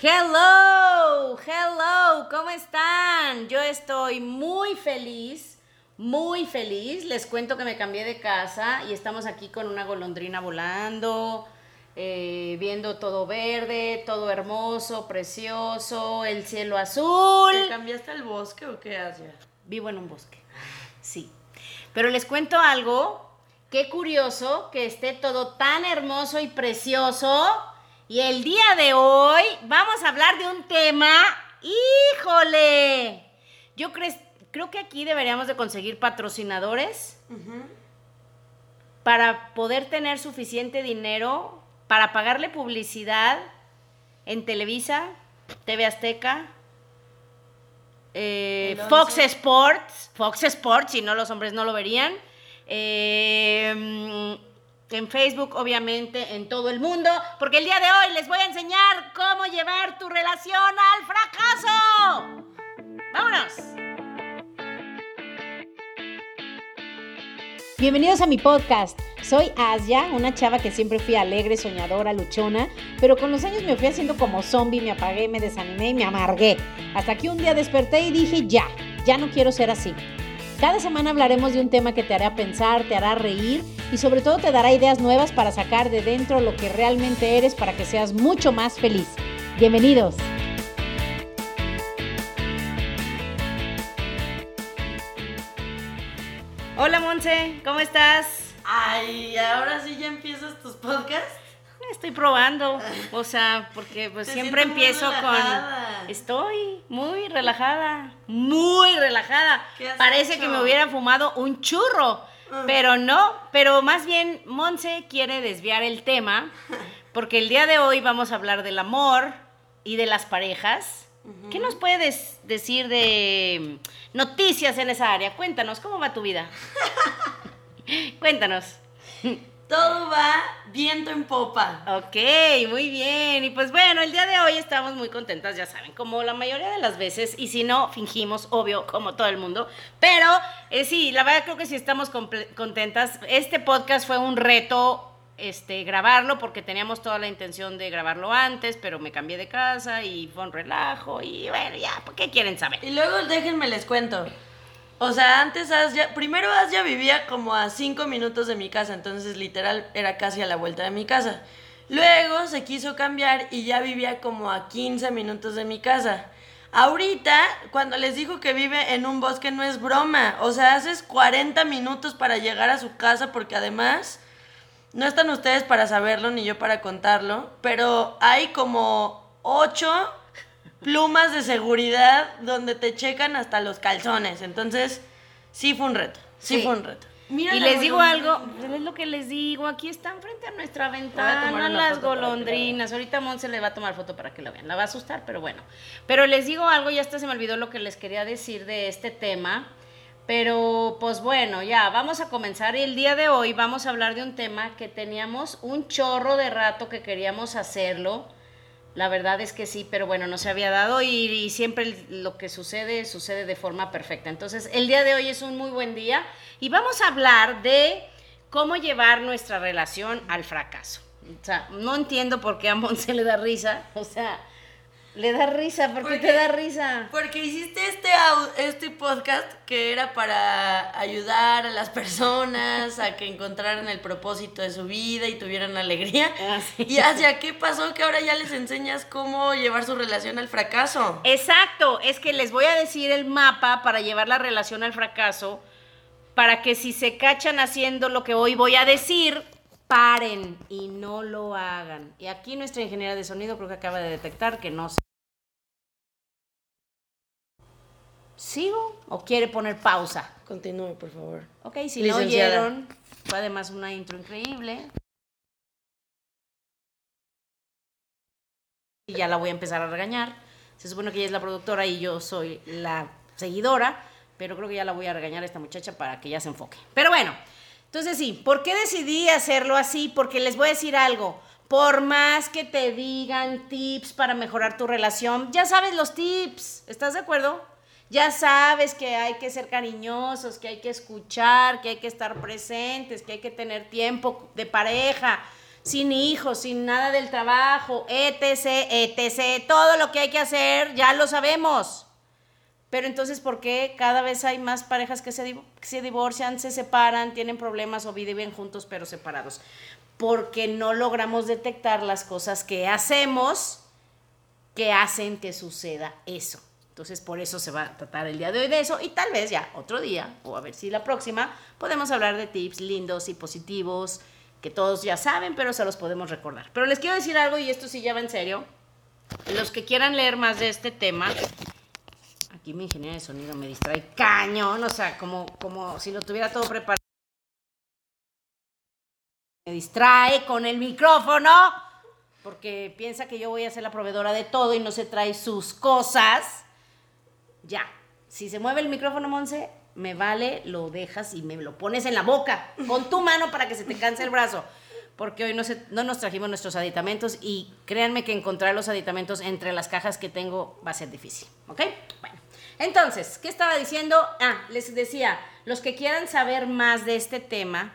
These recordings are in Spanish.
Hello, hello, ¿cómo están? Yo estoy muy feliz, muy feliz. Les cuento que me cambié de casa y estamos aquí con una golondrina volando, eh, viendo todo verde, todo hermoso, precioso, el cielo azul. ¿Te cambiaste al bosque o qué haces? Vivo en un bosque, sí. Pero les cuento algo, qué curioso que esté todo tan hermoso y precioso y el día de hoy vamos a hablar de un tema, híjole, yo creo que aquí deberíamos de conseguir patrocinadores para poder tener suficiente dinero para pagarle publicidad en Televisa, TV Azteca, eh, Fox Sports, Fox Sports, si no los hombres no lo verían. Eh, en Facebook, obviamente, en todo el mundo, porque el día de hoy les voy a enseñar cómo llevar tu relación al fracaso. ¡Vámonos! Bienvenidos a mi podcast. Soy Asia, una chava que siempre fui alegre, soñadora, luchona, pero con los años me fui haciendo como zombie, me apagué, me desanimé y me amargué. Hasta que un día desperté y dije, ya, ya no quiero ser así. Cada semana hablaremos de un tema que te hará pensar, te hará reír y sobre todo te dará ideas nuevas para sacar de dentro lo que realmente eres para que seas mucho más feliz. Bienvenidos. Hola Monse, ¿cómo estás? Ay, ahora sí ya empiezas tus podcasts. Estoy probando, o sea, porque pues siempre empiezo con... Estoy muy relajada, muy relajada. Parece que me hubiera fumado un churro, ah. pero no, pero más bien Monse quiere desviar el tema, porque el día de hoy vamos a hablar del amor y de las parejas. ¿Qué nos puedes decir de noticias en esa área? Cuéntanos, ¿cómo va tu vida? Cuéntanos. Todo va viento en popa. Ok, muy bien. Y pues bueno, el día de hoy estamos muy contentas, ya saben, como la mayoría de las veces. Y si no, fingimos, obvio, como todo el mundo. Pero eh, sí, la verdad creo que sí estamos contentas. Este podcast fue un reto este, grabarlo porque teníamos toda la intención de grabarlo antes, pero me cambié de casa y fue un relajo. Y bueno, ya, ¿qué quieren saber? Y luego déjenme les cuento. O sea, antes Asya, primero Asya vivía como a cinco minutos de mi casa, entonces literal era casi a la vuelta de mi casa. Luego se quiso cambiar y ya vivía como a 15 minutos de mi casa. Ahorita, cuando les digo que vive en un bosque, no es broma. O sea, haces 40 minutos para llegar a su casa porque además, no están ustedes para saberlo ni yo para contarlo, pero hay como 8 plumas de seguridad donde te checan hasta los calzones. Entonces, sí fue un reto. Sí, fue un reto. y les digo algo, es lo que les digo, aquí están frente a nuestra ventana las golondrinas. Ahorita Monse le va a tomar foto para que lo vean. La va a asustar, pero bueno. Pero les digo algo, ya hasta se me olvidó lo que les quería decir de este tema. Pero pues bueno, ya vamos a comenzar. Y el día de hoy vamos a hablar de un tema que teníamos un chorro de rato que queríamos hacerlo la verdad es que sí, pero bueno, no se había dado y, siempre lo que sucede sucede de forma perfecta. Entonces, el día de hoy es un muy buen día y vamos a hablar de cómo llevar nuestra relación al fracaso. O sea, no entiendo por qué a Monse le da risa. O sea, le da risa, ¿por qué te da risa? Porque hiciste este, este podcast que era para ayudar a las personas a que encontraran el propósito de su vida y tuvieran alegría. Ah, y hacia qué pasó que ahora ya les enseñas cómo llevar su relación al fracaso. Exacto, es que les voy a decir el mapa para llevar la relación al fracaso, para que si se cachan haciendo lo que hoy voy a decir, paren y no lo hagan. Y aquí nuestra ingeniera de sonido creo que acaba de detectar que no se ¿Sigo o quiere poner pausa? Continúe, por favor. Ok, si no oyeron, fue además una intro increíble. Y ya la voy a empezar a regañar. Se supone que ella es la productora y yo soy la seguidora, pero creo que ya la voy a regañar a esta muchacha para que ya se enfoque. Pero bueno, entonces sí, ¿por qué decidí hacerlo así? Porque les voy a decir algo. Por más que te digan tips para mejorar tu relación, ya sabes los tips. ¿Estás de acuerdo? Ya sabes que hay que ser cariñosos, que hay que escuchar, que hay que estar presentes, que hay que tener tiempo de pareja. sin hijos, sin nada del trabajo, etc., etc., todo lo que hay que hacer, ya lo sabemos. Pero entonces, ¿por qué cada vez hay más parejas que se, se divorcian, se separan, tienen problemas o viven juntos pero separados? Porque no logramos detectar las cosas que hacemos que hacen que suceda eso. Entonces, por eso se va a tratar el día de hoy de eso y tal vez ya otro día, o a ver si la próxima, podemos hablar de tips lindos y positivos que todos ya saben, pero se los podemos recordar. Pero les quiero decir algo y esto sí ya va en serio. Los que quieran leer más de este tema, aquí mi ingeniero de sonido me distrae cañón, o sea, como, como si lo tuviera todo preparado. Me distrae con el micrófono porque piensa que yo voy a ser la proveedora de todo y no se trae sus cosas. Ya, si se mueve el micrófono, Monse, me vale, lo dejas y me lo pones en la boca, con tu mano para que se te canse el brazo. Porque hoy no, no nos trajimos nuestros aditamentos y créanme que encontrar los aditamentos entre las cajas que tengo va a ser difícil. ¿Ok? Bueno. Entonces, ¿qué estaba diciendo? Ah, les decía, los que quieran saber más de este tema,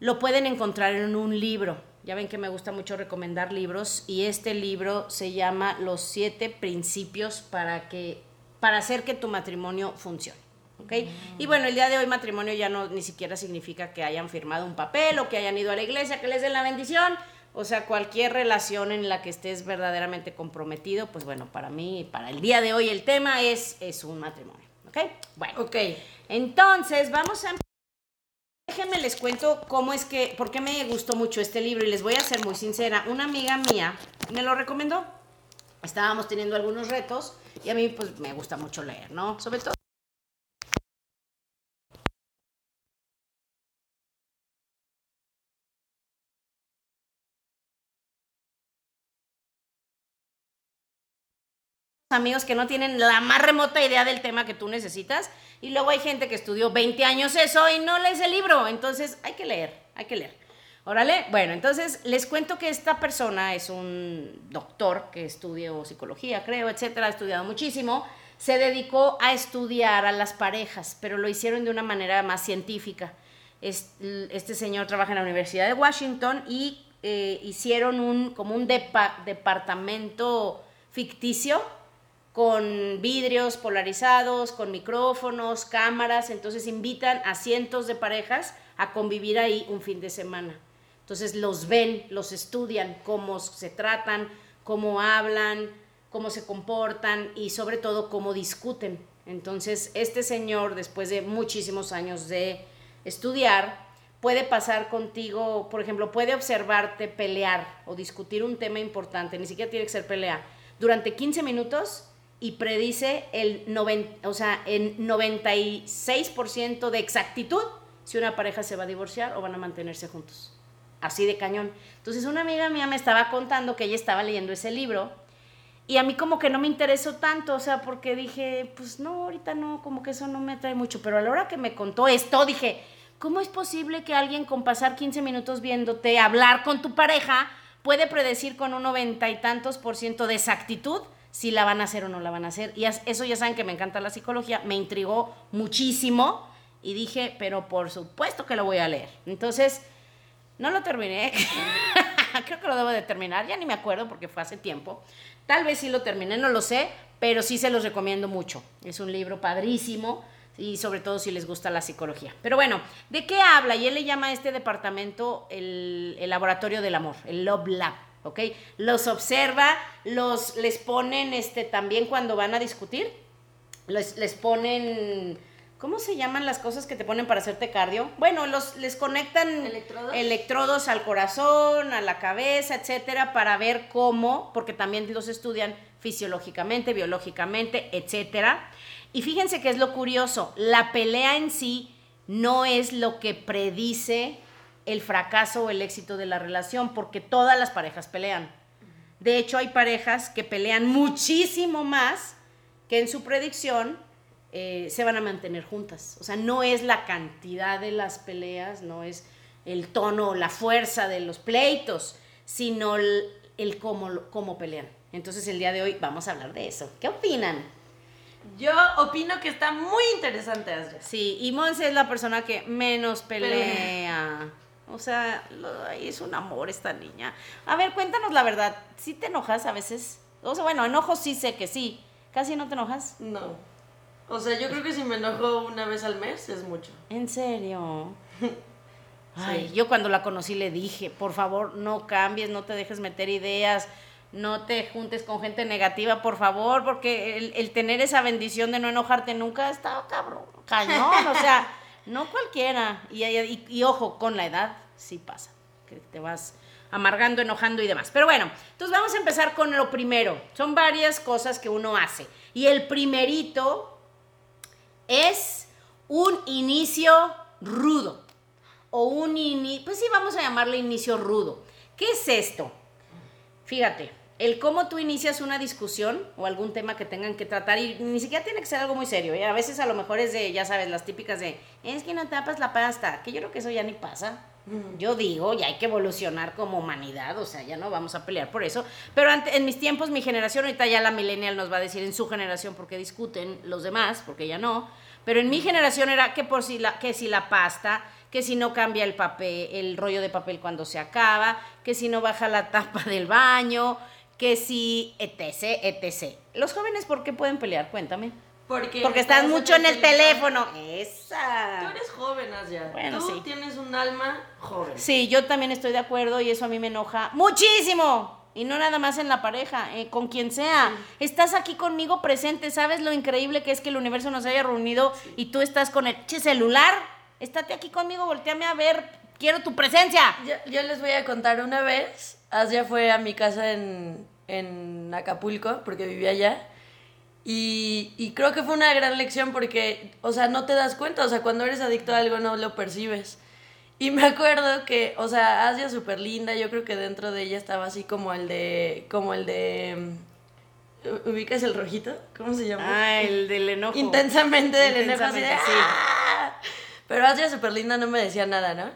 lo pueden encontrar en un libro. Ya ven que me gusta mucho recomendar libros y este libro se llama Los siete principios para que para hacer que tu matrimonio funcione. Y bueno, el día de hoy matrimonio ya no ni siquiera significa que hayan firmado un papel o que hayan ido a la iglesia, que les den la bendición. O sea, cualquier relación en la que estés verdaderamente comprometido, pues bueno, para mí, para el día de hoy el tema es, es un matrimonio. ¿Ok? Bueno. Ok. Entonces, vamos a Déjenme les cuento cómo es que, por qué me gustó mucho este libro y les voy a ser muy sincera. Una amiga mía me lo recomendó. Estábamos teniendo algunos retos y a mí pues me gusta mucho leer, ¿no? Sobre todo amigos que no tienen la más remota idea del tema que tú necesitas y luego hay gente que estudió 20 años eso y no lees el libro, entonces hay que leer, hay que leer. Órale, bueno, entonces les cuento que esta persona es un doctor que estudió psicología, creo, etcétera, ha estudiado muchísimo, se dedicó a estudiar a las parejas, pero lo hicieron de una manera más científica. Este señor trabaja en la Universidad de Washington y eh, hicieron un, como un departamento ficticio con vidrios polarizados, con micrófonos, cámaras, entonces invitan a cientos de parejas a convivir ahí un fin de semana. Entonces los ven, los estudian, cómo se tratan, cómo hablan, cómo se comportan y sobre todo cómo discuten. Entonces este señor, después de muchísimos años de estudiar, puede pasar contigo, por ejemplo, puede observarte pelear o discutir un tema importante, ni siquiera tiene que ser pelea, durante 15 minutos y predice el, o sea, en 96% de exactitud si una pareja se va a divorciar o van a mantenerse juntos. Así de cañón. Entonces una amiga mía me estaba contando que ella estaba leyendo ese libro y a mí como que no me interesó tanto, o sea, porque dije, pues no, ahorita no, como que eso no me atrae mucho, pero a la hora que me contó esto, dije, ¿cómo es posible que alguien con pasar 15 minutos viéndote hablar con tu pareja puede predecir con un noventa y tantos por ciento de exactitud si la van a hacer o no la van a hacer. Y eso ya saben que me encanta la psicología, me intrigó muchísimo y dije, pero por supuesto que lo voy a leer. Entonces, no lo terminé, creo que lo debo de terminar, ya ni me acuerdo porque fue hace tiempo. Tal vez sí lo terminé, no lo sé, pero sí se los recomiendo mucho. Es un libro padrísimo y sobre todo si les gusta la psicología. Pero bueno, ¿de qué habla? Y él le llama a este departamento el, el laboratorio del amor, el Love Lab. ¿ok? Los observa, los, les ponen, este, también cuando van a discutir, les, les ponen, ¿cómo se llaman las cosas que te ponen para hacerte cardio? Bueno, los, les conectan ¿Electrodos? al corazón, a la cabeza, etcétera, para ver cómo, porque también los estudian fisiológicamente, biológicamente, etcétera. Y fíjense que es lo curioso, la pelea en sí no es lo que predice el fracaso o el éxito de la relación, porque todas las parejas pelean. De hecho, hay parejas que pelean muchísimo más que en su predicción eh, se van a mantener juntas. O sea, no es la cantidad de las peleas, no es el tono o la fuerza de los pleitos, sino el, cómo, cómo pelean. Entonces, el día de hoy vamos a hablar de eso. ¿Qué opinan? Yo opino que está muy interesante, Sí, y Monse es la persona que menos pelea. O sea, es un amor esta niña. A ver, cuéntanos la verdad. ¿Sí te enojas a veces? O sea, bueno, enojo sí sé que sí. ¿Casi no te enojas? No. O sea, yo creo que si me enojo una vez al mes es mucho. ¿En serio? Ay, yo cuando la conocí le dije, por favor, no cambies, no te dejes meter ideas, no te juntes con gente negativa, por favor, porque el, tener esa bendición de no enojarte nunca está cabrón, cañón, o sea, no cualquiera. Y, y, ojo, con la edad sí pasa, que te vas amargando, enojando y demás. Pero bueno, entonces vamos a empezar con lo primero. Son varias cosas que uno hace. Y el primerito es un inicio rudo. O un inicio, pues sí, vamos a llamarle inicio rudo. ¿Qué es esto? Fíjate, el cómo tú inicias una discusión o algún tema que tengan que tratar, y ni siquiera tiene que ser algo muy serio, ¿eh? a veces a lo mejor es de, ya sabes, las típicas de, es que no tapas la pasta, que yo creo que eso ya ni pasa. Yo digo, ya hay que evolucionar como humanidad, o sea, ya no vamos a pelear por eso. Pero en mis tiempos, mi generación, ahorita ya la millennial nos va a decir en su generación porque discuten los demás, porque ya no. Pero en mi generación era que por si la, que si la pasta, que si no cambia el papel, el rollo de papel cuando se acaba, que si no baja la tapa del baño, que si, etc, etc. Los jóvenes, ¿por qué pueden pelear? Cuéntame. Porque, Porque están mucho en el, teléfono. Esa. Tú eres joven, Asia. Bueno, Tú tienes un alma joven. Sí, yo también estoy de acuerdo y eso a mí me enoja muchísimo. Y no nada más en la pareja, eh, con quien sea. Estás aquí conmigo presente, ¿sabes lo increíble que es que el universo nos haya reunido y tú estás con el che celular? Estate aquí conmigo, volteame a ver, quiero tu presencia. Yo, les voy a contar una vez, Asia fue a mi casa en, en Acapulco, porque vivía allá. Y, y, creo que fue una gran lección porque, o sea, no te das cuenta, o sea, cuando eres adicto a algo no lo percibes. Y me acuerdo que, o sea, Asia súper linda, yo creo que dentro de ella estaba así como el de, como el de, ¿ubicas el rojito? ¿Cómo se llama? Ah, el del enojo. Intensamente del enojo, así de, ¡Ah! Pero Asia súper linda no me decía nada, ¿no?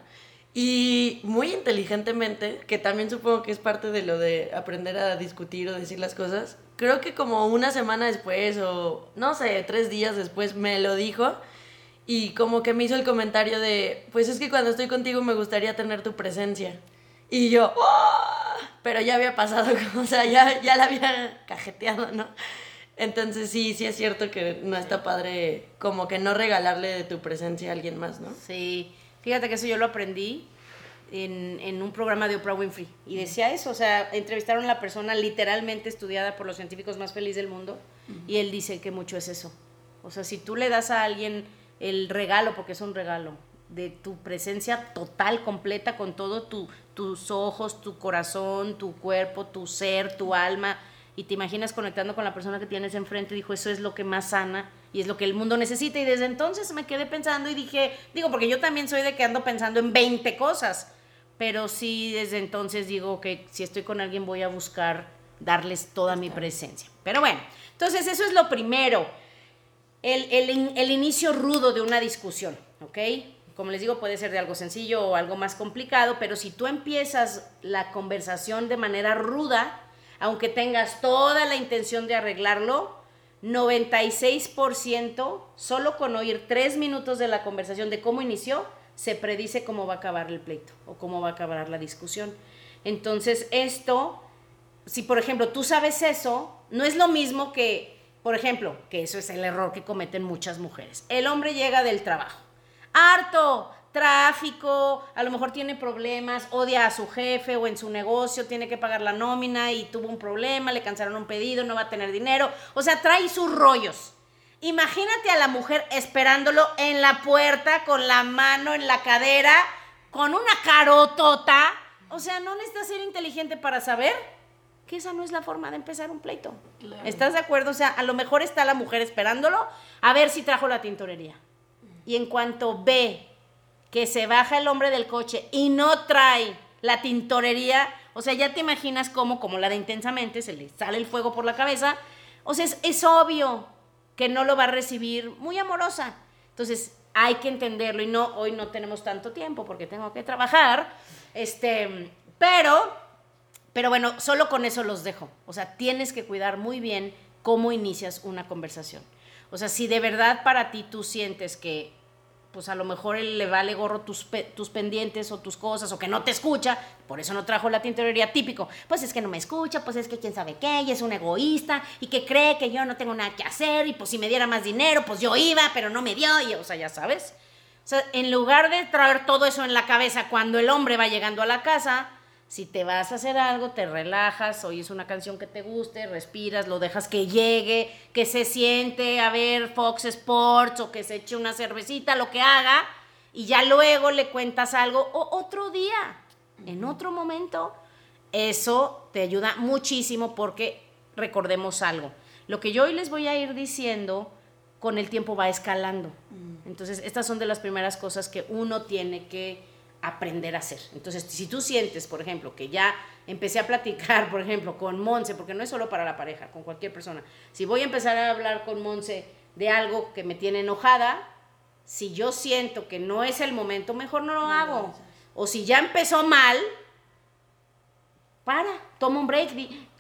Y muy inteligentemente, que también supongo que es parte de lo de aprender a discutir o decir las cosas, creo que como una semana después o no sé, tres días después me lo dijo y como que me hizo el comentario de, pues es que cuando estoy contigo me gustaría tener tu presencia. Y yo, ¡Oh! pero ya había pasado, o sea, ya, ya la había cajeteado, ¿no? Entonces sí, sí es cierto que no está padre como que no regalarle de tu presencia a alguien más, ¿no? Sí. Fíjate que eso yo lo aprendí en, un programa de Oprah Winfrey. Y decía eso, o sea, entrevistaron a la persona literalmente estudiada por los científicos más felices del mundo. Y él dice que mucho es eso. O sea, si tú le das a alguien el regalo, porque es un regalo, de tu presencia total, completa, con todo tu, tus ojos, tu corazón, tu cuerpo, tu ser, tu alma, y te imaginas conectando con la persona que tienes enfrente, dijo, eso es lo que más sana y es lo que el mundo necesita. Y desde entonces me quedé pensando y dije, digo, porque yo también soy de que ando pensando en 20 cosas, pero sí desde entonces digo que si estoy con alguien voy a buscar darles toda mi presencia. Pero bueno, entonces eso es lo primero, el, el, el inicio rudo de una discusión, ¿ok? Como les digo, puede ser de algo sencillo o algo más complicado, pero si tú empiezas la conversación de manera ruda, aunque tengas toda la intención de arreglarlo, 96% solo con oír tres minutos de la conversación de cómo inició, se predice cómo va a acabar el pleito o cómo va a acabar la discusión. Entonces, esto, si por ejemplo tú sabes eso, no es lo mismo que, por ejemplo, que eso es el error que cometen muchas mujeres. El hombre llega del trabajo, harto, tráfico, a lo mejor tiene problemas, odia a su jefe o en su negocio, tiene que pagar la nómina y tuvo un problema, le cancelaron un pedido, no va a tener dinero, o sea, trae sus rollos. Imagínate a la mujer esperándolo en la puerta con la mano en la cadera, con una carotota. O sea, no necesitas ser inteligente para saber que esa no es la forma de empezar un pleito. ¿Estás de acuerdo? O sea, a lo mejor está la mujer esperándolo a ver si trajo la tintorería. Y en cuanto ve que se baja el hombre del coche y no trae la tintorería, o sea, ya te imaginas cómo, como la de intensamente, se le sale el fuego por la cabeza. O sea, es, obvio que no lo va a recibir muy amorosa. Entonces, hay que entenderlo y no, hoy no tenemos tanto tiempo porque tengo que trabajar, este, pero, pero bueno, solo con eso los dejo. O sea, tienes que cuidar muy bien cómo inicias una conversación. O sea, si de verdad para ti tú sientes que pues a lo mejor él le vale gorro tus, tus pendientes o tus cosas o que no te escucha, por eso no trajo la tintorería típico. Pues es que no me escucha, pues es que quién sabe qué, y es un egoísta y que cree que yo no tengo nada que hacer y pues si me diera más dinero, pues yo iba, pero no me dio, y, o sea, ya sabes. O sea, en lugar de traer todo eso en la cabeza cuando el hombre va llegando a la casa, si te vas a hacer algo, te relajas, oyes una canción que te guste, respiras, lo dejas que llegue, que se siente a ver Fox Sports o que se eche una cervecita, lo que haga, y ya luego le cuentas algo o otro día, en otro momento. Eso te ayuda muchísimo porque recordemos algo. Lo que yo hoy les voy a ir diciendo con el tiempo va escalando. Entonces, estas son de las primeras cosas que uno tiene que aprender a hacer. Entonces, si tú sientes, por ejemplo, que ya empecé a platicar, por ejemplo, con Monse, porque no es solo para la pareja, con cualquier persona, si voy a empezar a hablar con Monse de algo que me tiene enojada, si yo siento que no es el momento, mejor no lo hago. O si ya empezó mal, para, toma un break,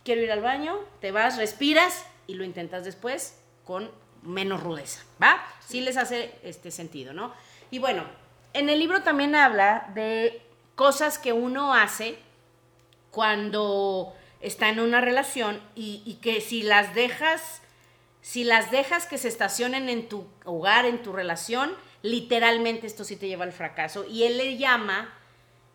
quiero ir al baño, te vas, respiras y lo intentas después con menos rudeza, ¿va? Sí les hace este sentido, ¿no? Y bueno, en el libro también habla de cosas que uno hace cuando está en una relación y, que si las dejas, si las dejas que se estacionen en tu hogar, en tu relación, literalmente esto sí te lleva al fracaso. Y él le llama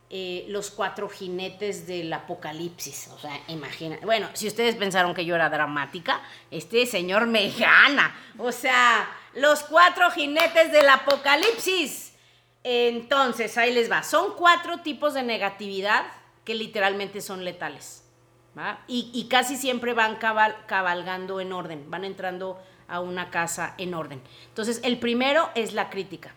eh, los cuatro jinetes del apocalipsis. O sea, imagina. Bueno, si ustedes pensaron que yo era dramática, este señor me gana. O sea, los cuatro jinetes del apocalipsis. Entonces, ahí les va. Son cuatro tipos de negatividad que literalmente son letales. Y, casi siempre van cabalgando en orden, van entrando a una casa en orden. Entonces, el primero es la crítica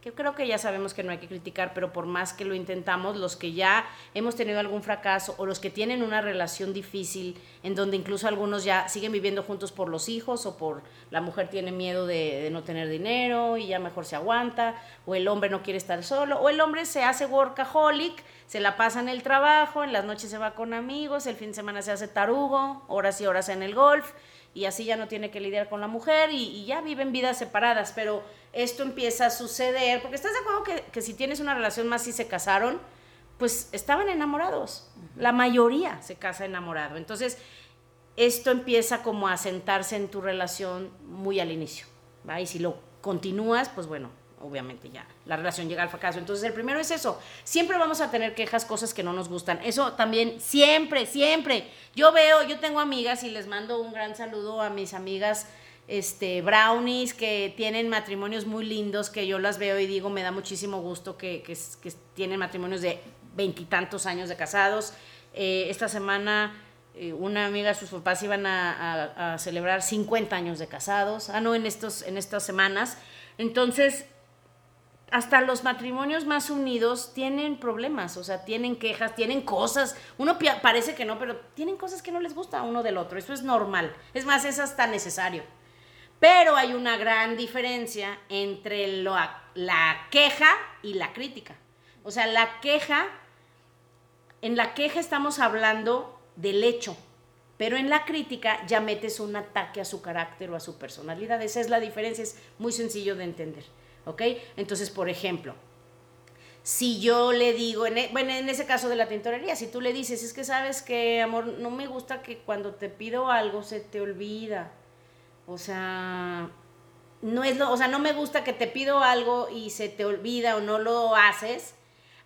que creo que ya sabemos que no hay que criticar, pero por más que lo intentamos, los que ya hemos tenido algún fracaso o los que tienen una relación difícil, en donde incluso algunos ya siguen viviendo juntos por los hijos o por la mujer tiene miedo de, no tener dinero y ya mejor se aguanta, o el hombre no quiere estar solo, o el hombre se hace workaholic, se la pasa en el trabajo, en las noches se va con amigos, el fin de semana se hace tarugo, horas y horas en el golf y así ya no tiene que lidiar con la mujer y, ya viven vidas separadas, pero esto empieza a suceder, porque estás de acuerdo que, que si tienes una relación más y se casaron, pues estaban enamorados, la mayoría se casa enamorado, entonces esto empieza como a sentarse en tu relación muy al inicio, ¿va? y si lo continúas, pues bueno, obviamente ya la relación llega al fracaso. Entonces, el primero es eso. Siempre vamos a tener quejas, cosas que no nos gustan. Eso también, siempre, siempre. Yo veo, yo tengo amigas y les mando un gran saludo a mis amigas este, brownies que tienen matrimonios muy lindos, que yo las veo y digo, me da muchísimo gusto que, que, tienen matrimonios de veintitantos años de casados. Eh, esta semana eh, una amiga, sus papás iban a, a, celebrar 50 años de casados. Ah, no, en, estos, en estas semanas. Entonces, hasta los matrimonios más unidos tienen problemas, o sea, tienen quejas, tienen cosas. Uno parece que no, pero tienen cosas que no les gusta a uno del otro. Eso es normal. Es más, es hasta necesario. Pero hay una gran diferencia entre la queja y la crítica. O sea, la queja, en la queja estamos hablando del hecho, pero en la crítica ya metes un ataque a su carácter o a su personalidad. Esa es la diferencia, es muy sencillo de entender. ¿Ok? Entonces, por ejemplo, si yo le digo, en, e, bueno, en ese caso de la tintorería, si tú le dices, es que sabes que, amor, no me gusta que cuando te pido algo se te olvida. O sea, no es lo, o sea, no me gusta que te pido algo y se te olvida o no lo haces,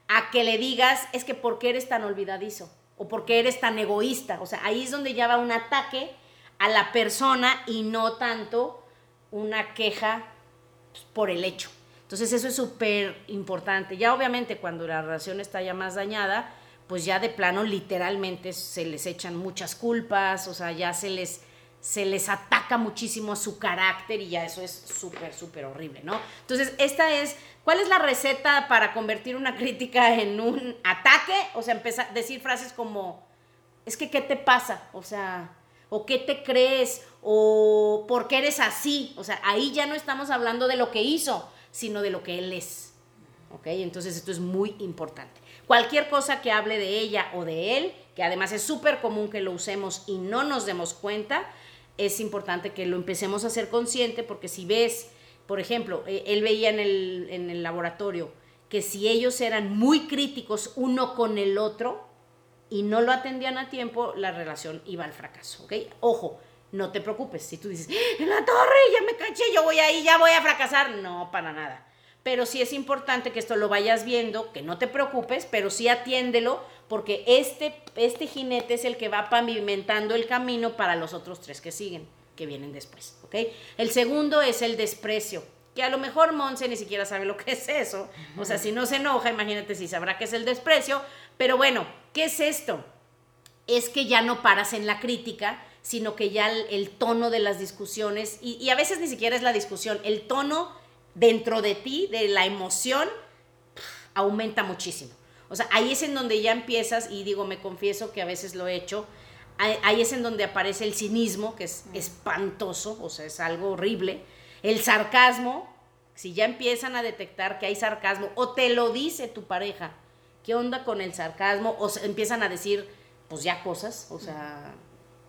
a que le digas, es que ¿por qué eres tan olvidadizo? O ¿por qué eres tan egoísta? O sea, ahí es donde ya va un ataque a la persona y no tanto una queja por el hecho. Entonces eso es súper importante. Ya obviamente cuando la relación está ya más dañada, pues ya de plano literalmente se les echan muchas culpas, o sea, ya se les, se les ataca muchísimo su carácter y ya eso es súper, súper horrible, ¿no? Entonces, esta es, ¿cuál es la receta para convertir una crítica en un ataque? O sea, empezar a decir frases como, es que, ¿qué te pasa? O sea, o qué te crees, o por qué eres así. O sea, ahí ya no estamos hablando de lo que hizo, sino de lo que él es. ¿Ok? Entonces esto es muy importante. Cualquier cosa que hable de ella o de él, que además es súper común que lo usemos y no nos demos cuenta, es importante que lo empecemos a ser consciente porque si ves por ejemplo, eh, él veía en el, en el laboratorio que si ellos eran muy críticos uno con el otro y no lo atendían a tiempo, la relación iba al fracaso, ¿ok? Ojo, no te preocupes, si tú dices, en la torre, ya me caché, yo voy ahí, ya voy a fracasar, no, para nada. Pero sí es importante que esto lo vayas viendo, que no te preocupes, pero sí atiéndelo, porque este, este jinete es el que va pavimentando el camino para los otros tres que siguen, que vienen después, ¿ok? El segundo es el desprecio que a lo mejor Monse ni siquiera sabe lo que es eso. O sea, si no se enoja, imagínate si sabrá qué es el desprecio. Pero bueno, ¿qué es esto? Es que ya no paras en la crítica, sino que ya el, tono de las discusiones, y, a veces ni siquiera es la discusión, el tono dentro de ti, de la emoción, aumenta muchísimo. O sea, ahí es en donde ya empiezas, y digo, me confieso que a veces lo he hecho, ahí es en donde aparece el cinismo, que es espantoso, o sea, es algo horrible el sarcasmo, si ya empiezan a detectar que hay sarcasmo o te lo dice tu pareja, ¿qué onda con el sarcasmo? O empiezan a decir, pues ya cosas, o sea,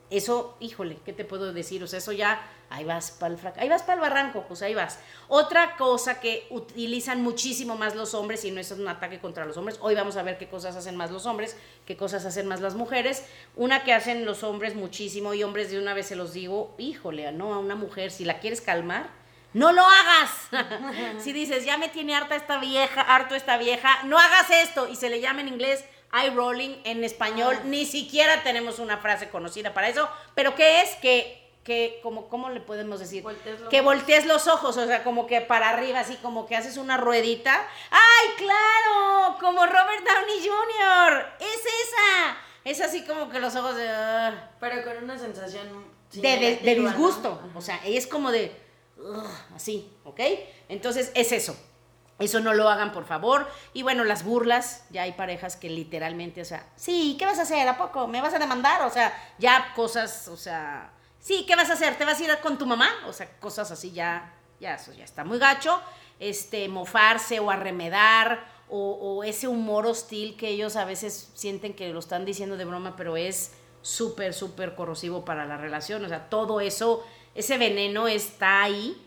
eso, híjole, ¿qué te puedo decir? O sea, eso ya, ahí vas para el ahí vas para el barranco, pues ahí vas. Otra cosa que utilizan muchísimo más los hombres, y no es un ataque contra los hombres, hoy vamos a ver qué cosas hacen más los hombres, qué cosas hacen más las mujeres. Una que hacen los hombres muchísimo, y hombres de una vez se los digo, híjole, no, a una mujer, si la quieres calmar, no lo hagas. si dices, ya me tiene harta esta vieja, harto esta vieja, no hagas esto. Y se le llama en inglés eye rolling, en español ah. ni siquiera tenemos una frase conocida para eso. Pero ¿qué es? Que, que como, ¿cómo le podemos decir? que voltees los ojos, o sea, como que para arriba, así como que haces una ruedita. ¡Ay, claro! Como Robert Downey Jr. Es esa. Es así como que los ojos de... Ah. Pero con una sensación... De, de, disgusto. O sea, es como de así, ¿ok? Entonces es eso. Eso no lo hagan, por favor. Y bueno, las burlas, ya hay parejas que literalmente, o sea, sí, ¿qué vas a hacer? ¿A poco? ¿Me vas a demandar? O sea, ya cosas, o sea, sí, ¿qué vas a hacer? ¿Te vas a ir con tu mamá? O sea, cosas así ya, ya, eso ya está muy gacho. Este, mofarse o arremedar o, o ese humor hostil que ellos a veces sienten que lo están diciendo de broma, pero es súper, súper corrosivo para la relación. O sea, todo eso ese veneno está ahí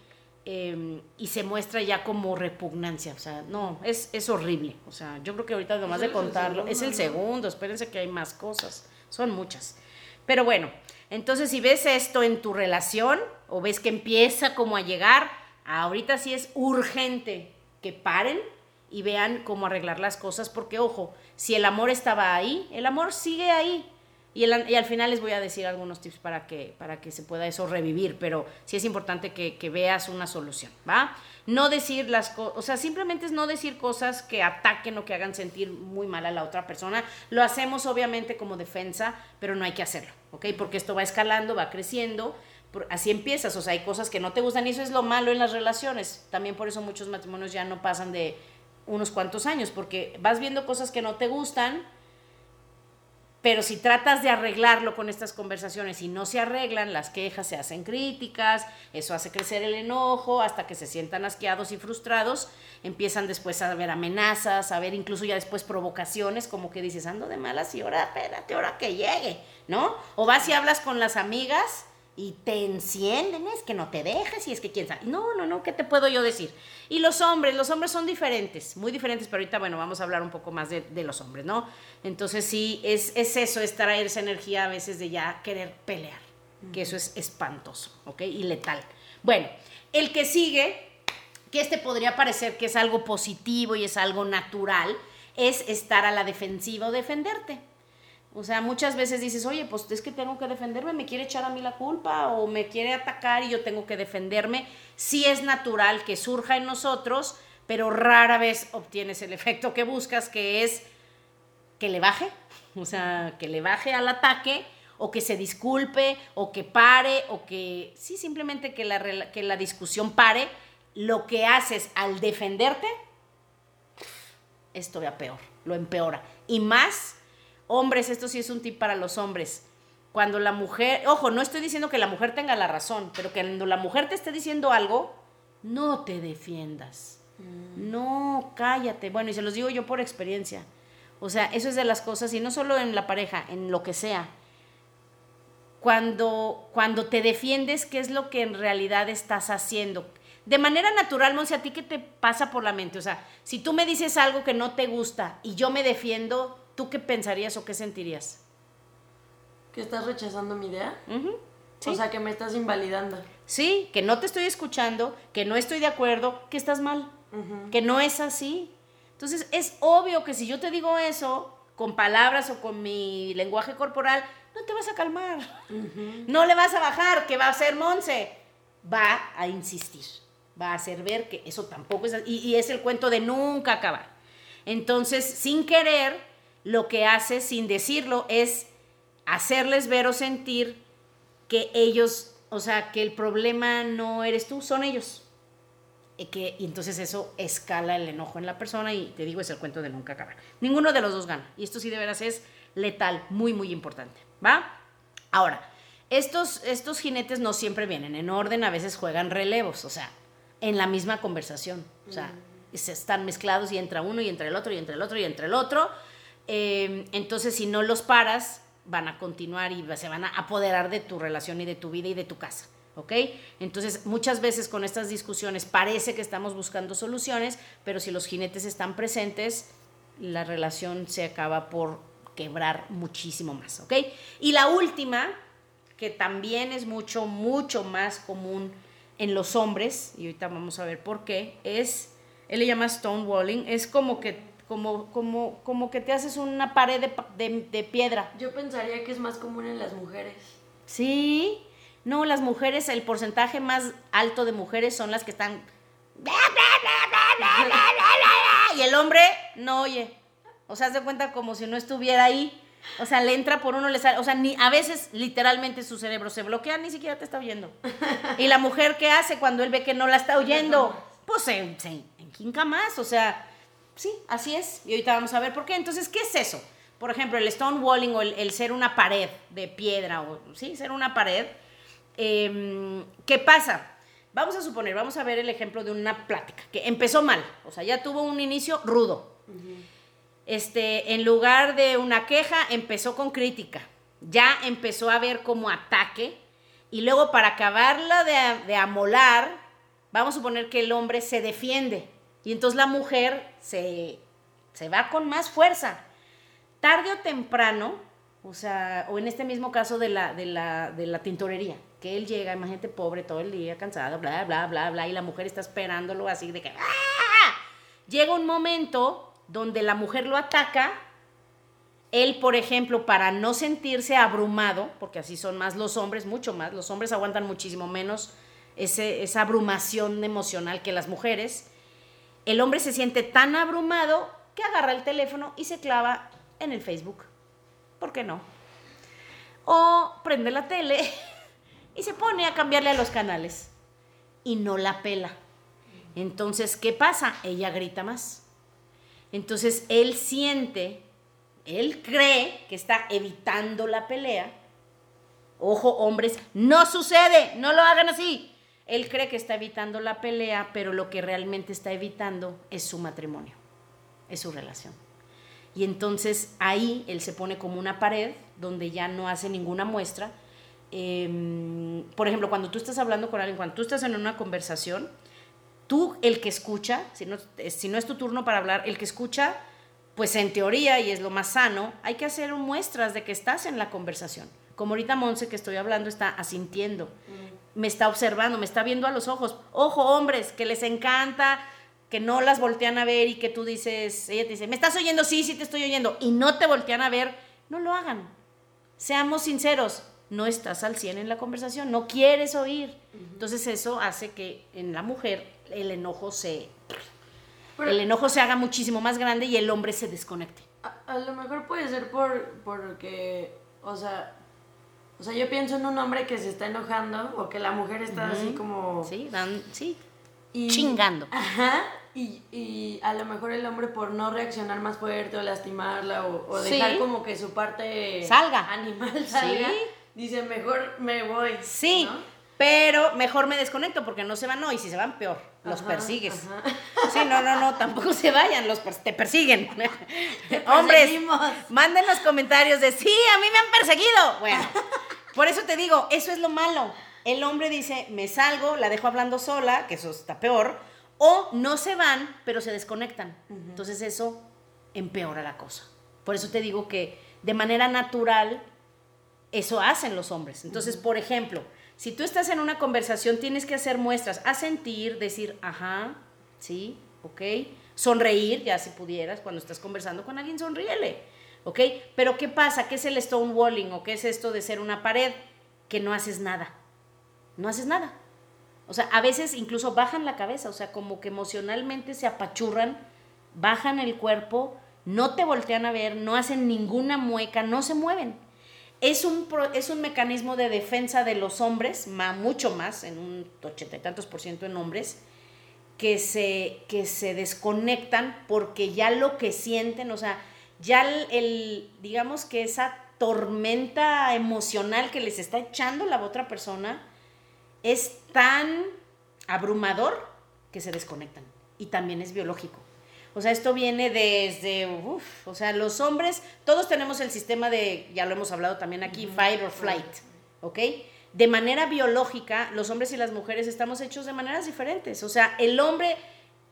em, y se muestra ya como repugnancia. O sea, no, es, es horrible. O sea, yo creo que ahorita nomás de contarlo, es el segundo, espérense que hay más cosas, son muchas. Pero bueno, entonces si ves esto en tu relación o ves que empieza como a llegar, ahorita sí es urgente que paren y vean cómo arreglar las cosas, porque ojo, si el amor estaba ahí, el amor sigue ahí, y, al final les voy a decir algunos tips para que, para que se pueda eso revivir, pero sí es importante que, veas una solución, ¿va? No decir las cosas, o sea, simplemente es no decir cosas que ataquen o que hagan sentir muy mal a la otra persona. Lo hacemos obviamente como defensa, pero no hay que hacerlo, ¿ok? Porque esto va escalando, va creciendo así empiezas, o sea, hay cosas que no te gustan y eso es lo malo en las relaciones. También por eso muchos matrimonios ya no pasan de unos cuantos años, porque vas viendo cosas que no te gustan pero si tratas de arreglarlo con estas conversaciones y no se arreglan, las quejas se hacen críticas, eso hace crecer el enojo hasta que se sientan asqueados y frustrados, empiezan después a haber amenazas, a ver incluso ya después provocaciones, como que dices, ando de malas y ahora, espérate, ahora que llegue, ¿no? O vas y hablas con las amigas y te encienden, es que no te dejes y es que quién sabe. No, no, no, ¿qué te puedo yo decir? Y los hombres, los hombres son diferentes, muy diferentes, pero ahorita, bueno, vamos a hablar un poco más de, los hombres, ¿no? Entonces sí, es, es, eso, es traer esa energía a veces de ya querer pelear, que eso es espantoso, ¿ok? Y letal. Bueno, el que sigue, que este podría parecer que es algo positivo y es algo natural, es estar a la defensiva o defenderte. O sea, muchas veces dices, oye, pues es que tengo que defenderme, me quiere echar a mí la culpa o me quiere atacar y yo tengo que defenderme. Sí es natural que surja en nosotros, pero rara vez obtienes el efecto que buscas, que es que le baje, o sea, que le baje al ataque o que se disculpe o que pare o que, sí, simplemente que la, que la discusión pare. Lo que haces al defenderte, esto va peor, lo empeora. Y más Hombres, esto sí es un tip para los hombres. Cuando la mujer, ojo, no estoy diciendo que la mujer tenga la razón, pero que cuando la mujer te esté diciendo algo, no te defiendas. Mm. No, cállate. Bueno, y se los digo yo por experiencia. O sea, eso es de las cosas, y no solo en la pareja, en lo que sea. Cuando, cuando te defiendes, ¿qué es lo que en realidad estás haciendo? de manera natural, Monse, ¿a ti qué te pasa por la mente? O sea, si tú me dices algo que no te gusta y yo me defiendo, ¿tú qué pensarías o qué sentirías? ¿Que estás rechazando mi idea? O sea, que me estás invalidando. Sí, que no te estoy escuchando, que no estoy de acuerdo, que estás mal, que no es así. Entonces, es obvio que si yo te digo eso con palabras o con mi lenguaje corporal, no te vas a calmar. No le vas a bajar, ¿qué va a hacer Monse? Va a insistir va a hacer ver que eso tampoco es y, y es el cuento de nunca acabar. Entonces, sin querer, lo que hace, sin decirlo, es hacerles ver o sentir que ellos, o sea, que el problema no eres tú, son ellos. Y, que, y entonces eso escala el enojo en la persona y te digo, es el cuento de nunca acabar. Ninguno de los dos gana. Y esto sí de veras es letal, muy, muy importante. ¿Va? Ahora, estos, estos jinetes no siempre vienen en orden, a veces juegan relevos. O sea, en la misma conversación. O sea, se están mezclados y entra uno y entra el otro y entra el otro y entra el otro. Em, entonces, si no los paras, van a continuar y se van a apoderar de tu relación y de tu vida y de tu casa. ¿Ok? Entonces, muchas veces con estas discusiones parece que estamos buscando soluciones, pero si los jinetes están presentes, la relación se acaba por quebrar muchísimo más. ¿Ok? Y la última, que también es mucho, mucho más común en los hombres, y ahorita vamos a ver por qué, es, él le llama stonewalling, es como que, como, como, como que te haces una pared de, piedra. Yo pensaría que es más común en las mujeres. Sí, no, las mujeres, el porcentaje más alto de mujeres son las que están... Y el hombre no oye. O sea, se cuenta como si no estuviera ahí. O sea, le entra por uno, le sale. O sea, ni, a veces literalmente su cerebro se bloquea, ni siquiera te está oyendo. Y la mujer, ¿qué hace cuando él ve que no la está oyendo? Pues se, se enquinca más. O sea, sí, así es. Y ahorita vamos a ver por qué. Entonces, ¿qué es eso? Por ejemplo, el stonewalling o el, ser una pared de piedra, o sí, ser una pared. Em, ¿Qué pasa? Vamos a suponer, vamos a ver el ejemplo de una plática que empezó mal. O sea, ya tuvo un inicio rudo este, en lugar de una queja, empezó con crítica. Ya empezó a ver como ataque. Y luego para acabarla de, amolar, vamos a suponer que el hombre se defiende. Y entonces la mujer se, se va con más fuerza. Tarde o temprano, o sea, o en este mismo caso de la, de la, de la tintorería, que él llega, imagínate, pobre todo el día, cansado, bla, bla, bla, bla, y la mujer está esperándolo así de que... ¡ah! Llega un momento donde la mujer lo ataca, él, por ejemplo, para no sentirse abrumado, porque así son más los hombres, mucho más, los hombres aguantan muchísimo menos esa abrumación emocional que las mujeres, el hombre se siente tan abrumado que agarra el teléfono y se clava en el Facebook. ¿Por qué no? O prende la tele y se pone a cambiarle a los canales y no la pela. Entonces, ¿qué pasa? Ella grita más. Entonces él siente, él cree que está evitando la pelea. Ojo, hombres, no sucede, no lo hagan así. Él cree que está evitando la pelea, pero lo que realmente está evitando es su matrimonio, es su relación. Y entonces ahí él se pone como una pared donde ya no hace ninguna muestra. Em, por ejemplo, cuando tú estás hablando con alguien, cuando tú estás en una conversación, tú, el que escucha, si no, si no es tu turno para hablar, el que escucha, pues en teoría, y es lo más sano, hay que hacer muestras de que estás en la conversación. Como ahorita Monse que estoy hablando está asintiendo, me está observando, me está viendo a los ojos. Ojo, hombres, que les encanta, que no las voltean a ver y que tú dices, ella te dice, ¿me estás oyendo? Sí, sí te estoy oyendo. Y no te voltean a ver, no lo hagan. Seamos sinceros, no estás al 100 en la conversación, no quieres oír. Entonces eso hace que en la mujer el enojo se el enojo se haga muchísimo más grande y el hombre se desconecte. A, lo mejor puede ser por porque o sea, o sea, yo pienso en un hombre que se está enojando o que la mujer está así como Sí, dan, sí. chingando. Ajá. Y, y, a lo mejor el hombre por no reaccionar más fuerte o lastimarla o, dejar como que su parte salga animal salga, dice mejor me voy. Sí. Pero mejor me desconecto porque no se van, no, y si se van, peor, los persigues. Sí, no, no, no, tampoco se vayan, los te persiguen. Hombres, manden los comentarios de, sí, a mí me han perseguido. Bueno, por eso te digo, eso es lo malo. el hombre dice, me salgo, la dejo hablando sola, que eso está peor, o no se van, pero se desconectan. Entonces eso empeora la cosa. Por eso te digo que de manera natural eso hacen los hombres. Entonces, por ejemplo, si tú estás en una conversación, tienes que hacer muestras, a sentir, decir, ajá, sí, ok, sonreír, ya si pudieras, cuando estás conversando con alguien, sonríele, ok, pero ¿qué pasa? ¿Qué es el stonewalling o qué es esto de ser una pared? Que no haces nada, no haces nada. O sea, a veces incluso bajan la cabeza, o sea, como que emocionalmente se apachurran, bajan el cuerpo, no te voltean a ver, no hacen ninguna mueca, no se mueven. Es un, es un mecanismo de defensa de los hombres, mucho más, en un ochenta y tantos por ciento en hombres, que se, que se desconectan porque ya lo que sienten, o sea, ya el, digamos que esa tormenta emocional que les está echando la otra persona es tan abrumador que se desconectan. Y también es biológico. O sea, esto viene desde, o sea, los hombres, todos tenemos el sistema de, ya lo hemos hablado también aquí, fight or flight, ¿ok? De manera biológica, los hombres y las mujeres estamos hechos de maneras diferentes. O sea, el hombre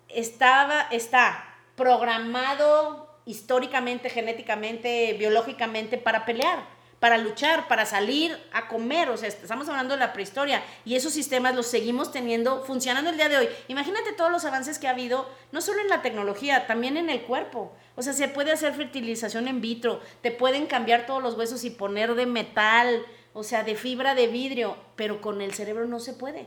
estaba, está programado históricamente, genéticamente, biológicamente para pelear para luchar, para salir a comer, o sea, estamos hablando de la prehistoria y esos sistemas los seguimos teniendo funcionando el día de hoy. Imagínate todos los avances que ha habido, no solo en la tecnología, también en el cuerpo. O sea, se puede hacer fertilización in vitro, te pueden cambiar todos los huesos y poner de metal, o sea, de fibra de vidrio, pero con el cerebro no se puede.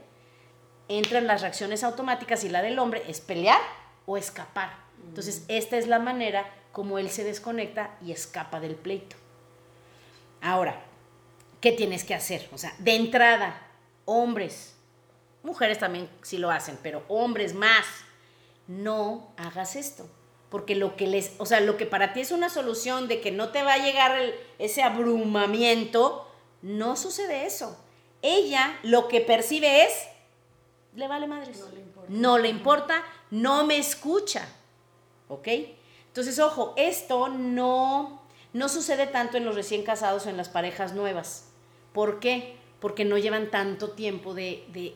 Entran las reacciones automáticas y la del hombre es pelear o escapar. Entonces, esta es la manera como él se desconecta y escapa del pleito. Ahora, ¿qué tienes que hacer? O sea, de entrada, hombres, mujeres también sí lo hacen, pero hombres más, no hagas esto. Porque lo que les, o sea, lo que para ti es una solución de que no te va a llegar ese abrumamiento, no sucede eso. Ella lo que percibe es, le vale madres. No le importa. No le importa, no me escucha. ¿Ok? Entonces, ojo, esto no, no sucede tanto en los recién casados o en las parejas nuevas. ¿Por qué? Porque no llevan tanto tiempo de,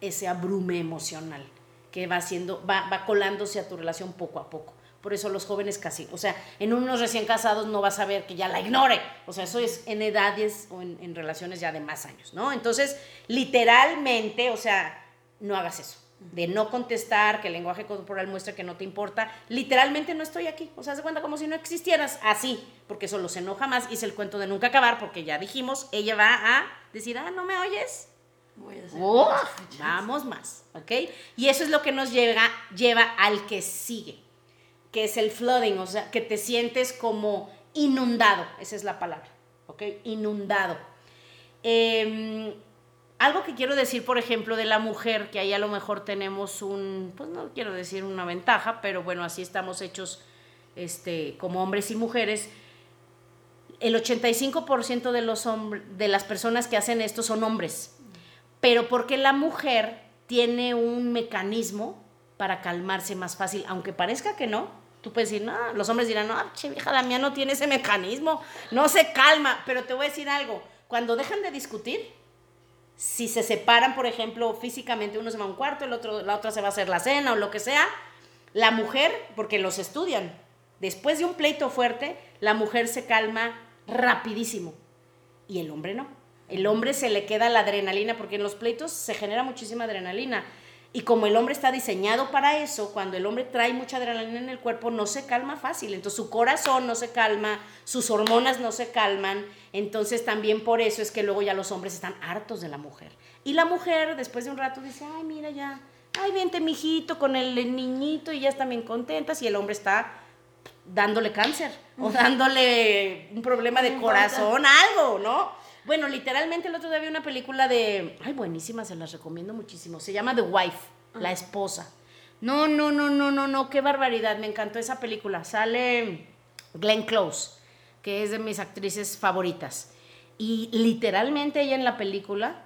ese abrume emocional que va va, colándose a tu relación poco a poco. Por eso los jóvenes casi, o sea, en unos recién casados no vas a ver que ya la ignore. O sea, eso es en edades o en relaciones ya de más años, ¿no? Entonces, literalmente, o sea, no hagas eso de no contestar, que el lenguaje corporal muestra que no te importa, literalmente no estoy aquí. O sea, se cuenta como si no existieras así, porque solo se enoja más. Hice el cuento de nunca acabar, porque ya dijimos, ella va a decir, ah, ¿no me oyes? Voy a vamos más, ¿ok? Y eso es lo que nos lleva, lleva al que sigue, que es el flooding, o sea, que te sientes como inundado, esa es la palabra, ¿ok? Inundado. Eh, algo que quiero decir, por ejemplo, de la mujer, que ahí a lo mejor tenemos un, pues no quiero decir una ventaja, pero bueno, así estamos hechos este, como hombres y mujeres. El 85% de, los de las personas que hacen esto son hombres, pero porque la mujer tiene un mecanismo para calmarse más fácil, aunque parezca que no. Tú puedes decir, no, los hombres dirán, no, che, vieja, la mía no tiene ese mecanismo, no se calma, pero te voy a decir algo, cuando dejan de discutir, si se separan, por ejemplo, físicamente, uno se va a un cuarto, el otro, la otra se va a hacer la cena o lo que sea, la mujer, porque los estudian, después de un pleito fuerte, la mujer se calma rapidísimo y el hombre no. El hombre se le queda la adrenalina, porque en los pleitos se genera muchísima adrenalina. Y como el hombre está diseñado para eso, cuando el hombre trae mucha adrenalina en el cuerpo, no se calma fácil. Entonces su corazón no se calma, sus hormonas no se calman. Entonces también por eso es que luego ya los hombres están hartos de la mujer. Y la mujer después de un rato dice, ay, mira ya, ay, vente mijito con el niñito y ya están bien contentas. Y el hombre está dándole cáncer o dándole un problema de corazón, algo, ¿no? Bueno, literalmente el otro día vi una película de. Ay, buenísima, se las recomiendo muchísimo. Se llama The Wife, la esposa. No, no, no, no, no, no, qué barbaridad. Me encantó esa película. Sale Glenn Close, que es de mis actrices favoritas. Y literalmente ella en la película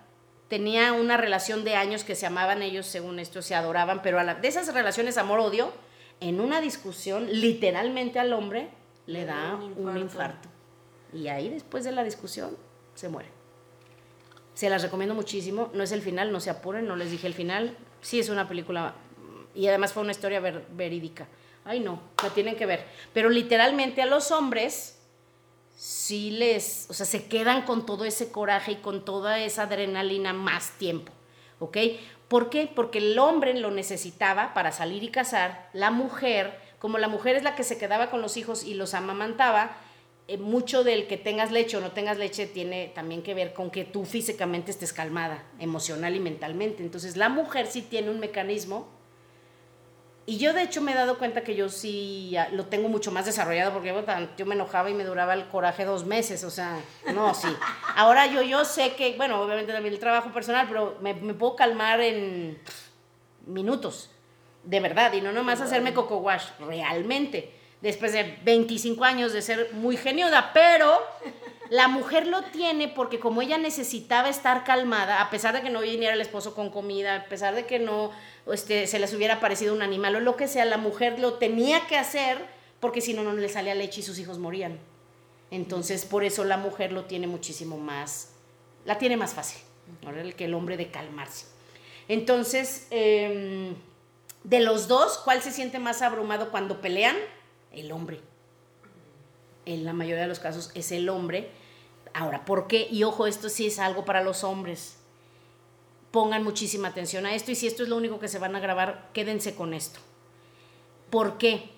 tenía una relación de años que se amaban ellos, según esto, se adoraban, pero a la, de esas relaciones amor-odio, en una discusión, literalmente al hombre le da un infarto. Y ahí, después de la discusión, se muere. Se las recomiendo muchísimo. No es el final, no se apuren, no les dije el final. Sí es una película y además fue una historia verídica. Ay, no, la tienen que ver. Pero literalmente a los hombres sí les, o sea, se quedan con todo ese coraje y con toda esa adrenalina más tiempo, ¿ok? ¿Por qué? Porque el hombre lo necesitaba para salir y casar, la mujer, como la mujer es la que se quedaba con los hijos y los amamantaba, eh, mucho del que tengas leche o no tengas leche tiene también que ver con que tú físicamente estés calmada, emocional y mentalmente. Entonces la mujer sí tiene un mecanismo y yo de hecho me he dado cuenta que yo sí lo tengo mucho más desarrollado porque yo me enojaba y me duraba el coraje dos meses, o sea, no, sí. Ahora yo, yo sé que, bueno, obviamente también el trabajo personal, pero me, me puedo calmar en minutos, de verdad, y no nomás hacerme coco wash, realmente, después de 25 años de ser muy geniuda, pero la mujer lo tiene porque como ella necesitaba estar calmada, a pesar de que no viniera el esposo con comida, a pesar de que no este, se les hubiera parecido un animal o lo que sea, la mujer lo tenía que hacer porque si no, no le salía leche y sus hijos morían. Entonces, por eso la mujer lo tiene muchísimo más, la tiene más fácil, que el hombre de calmarse. Entonces, em, de los dos, ¿cuál se siente más abrumado cuando pelean? El hombre. En la mayoría de los casos es el hombre. Ahora, ¿por qué? Y ojo, esto sí es algo para los hombres pongan muchísima atención a esto y si esto es lo único que se van a grabar, quédense con esto. ¿Por qué?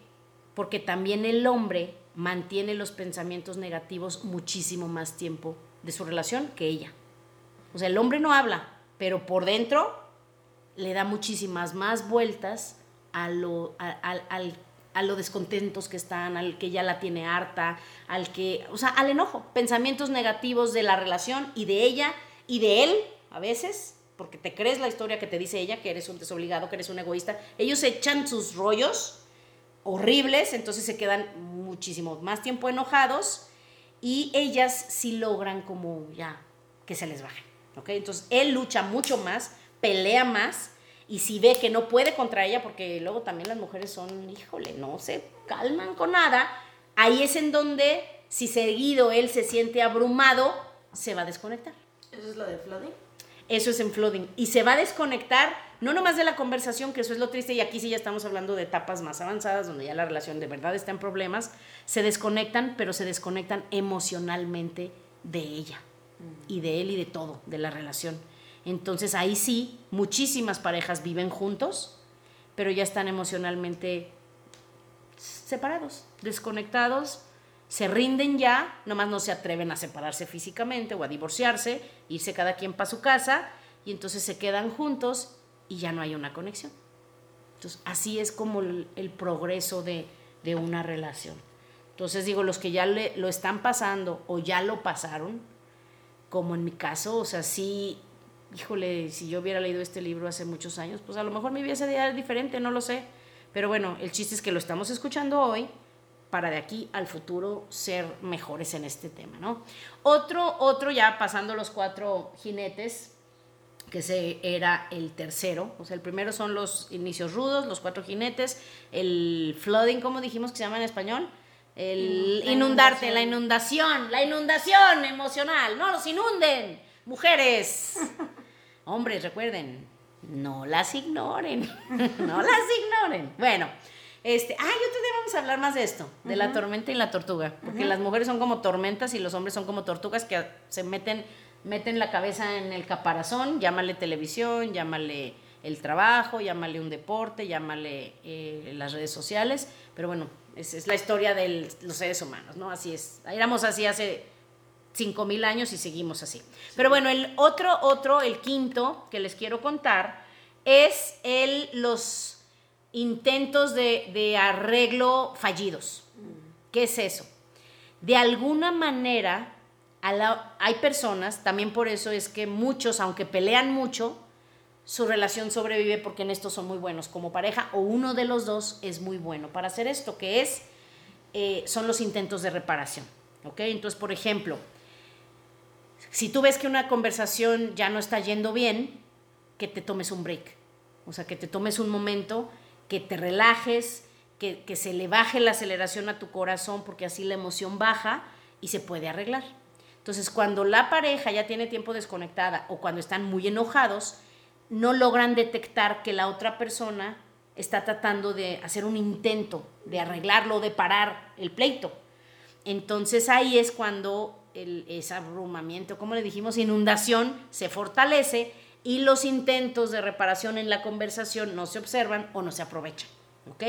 Porque también el hombre mantiene los pensamientos negativos muchísimo más tiempo de su relación que ella. O sea, el hombre no habla, pero por dentro le da muchísimas más vueltas a lo, a, lo descontentos que están, al que ya la tiene harta, al que, o sea, al enojo, pensamientos negativos de la relación y de ella y de él a veces porque te crees la historia que te dice ella, que eres un desobligado, que eres un egoísta. Ellos echan sus rollos horribles, entonces se quedan muchísimo más tiempo enojados y ellas sí logran como ya que se les baje. ¿ok? Entonces él lucha mucho más, pelea más y si ve que no puede contra ella, porque luego también las mujeres son, híjole, no se calman con nada, ahí es en donde si seguido él se siente abrumado, se va a desconectar. ¿Eso es lo de flooding? Eso es en flooding. Y se va a desconectar, no nomás de la conversación, que eso es lo triste, y aquí sí ya estamos hablando de etapas más avanzadas, donde ya la relación de verdad está en problemas, se desconectan, pero se desconectan emocionalmente de ella y de él y de todo, de la relación. Entonces ahí sí, muchísimas parejas viven juntos, pero ya están emocionalmente separados, desconectados, se rinden ya, nomás no se atreven a separarse físicamente o a divorciarse, irse cada quien para su casa y entonces se quedan juntos y ya no hay una conexión. Entonces, así es como el, progreso de, una relación. Entonces, digo, los que ya lo están pasando o ya lo pasaron, como en mi caso, o sea, sí, híjole, si yo hubiera leído este libro hace muchos años, pues a lo mejor mi vida sería diferente, no lo sé. Pero bueno, el chiste es que lo estamos escuchando hoy para de aquí al futuro ser mejores en este tema, ¿no? Otro, otro ya pasando los cuatro jinetes, que se era el tercero, o sea, el primero son los inicios rudos, los cuatro jinetes, el flooding, ¿cómo dijimos que se llama en español? El inundarte, la inundación, la inundación emocional, no los inunden, mujeres. Hombres, recuerden, no las ignoren, no las ignoren. Bueno, este, ay, otro día vamos a hablar más de esto, de la tormenta y la tortuga, porque las mujeres son como tormentas y los hombres son como tortugas que se meten, meten la cabeza en el caparazón, llámale televisión, llámale el trabajo, llámale un deporte, llámale eh, las redes sociales, pero bueno, es, es la historia de los seres humanos, ¿no? Así es, éramos así hace 5.000 años y seguimos así. Pero bueno, el otro, otro, el quinto que les quiero contar es el, los intentos de, arreglo fallidos. ¿Qué es eso? De alguna manera, hay personas, también por eso es que muchos, aunque pelean mucho, su relación sobrevive porque en esto son muy buenos como pareja o uno de los dos es muy bueno para hacer esto, que es, eh, son los intentos de reparación. ¿ok? Entonces, por ejemplo, si tú ves que una conversación ya no está yendo bien, que te tomes un break. O sea, que te tomes un momento que te relajes, que, se le baje la aceleración a tu corazón porque así la emoción baja y se puede arreglar. Entonces, cuando la pareja ya tiene tiempo desconectada o cuando están muy enojados, no logran detectar que la otra persona está tratando de hacer un intento de arreglarlo, de parar el pleito. Entonces ahí es cuando el, ese abrumamiento, como le dijimos, inundación, se fortalece y los intentos de reparación en la conversación no se observan o no se aprovechan. ¿Ok?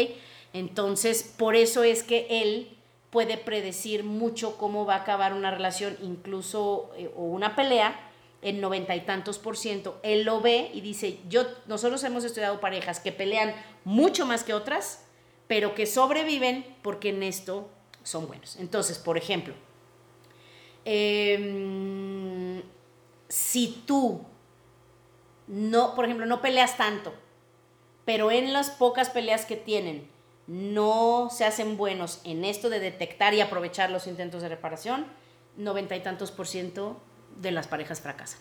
Entonces, por eso es que él puede predecir mucho cómo va a acabar una relación, incluso eh, o una pelea, en noventa y tantos por ciento. Él lo ve y dice, yo, nosotros hemos estudiado parejas que pelean mucho más que otras, pero que sobreviven porque en esto son buenos. Entonces, por ejemplo, em, si tú no, por ejemplo, no peleas tanto, pero en las pocas peleas que tienen, no se hacen buenos en esto de detectar y aprovechar los intentos de reparación, noventa y tantos por ciento de las parejas fracasan.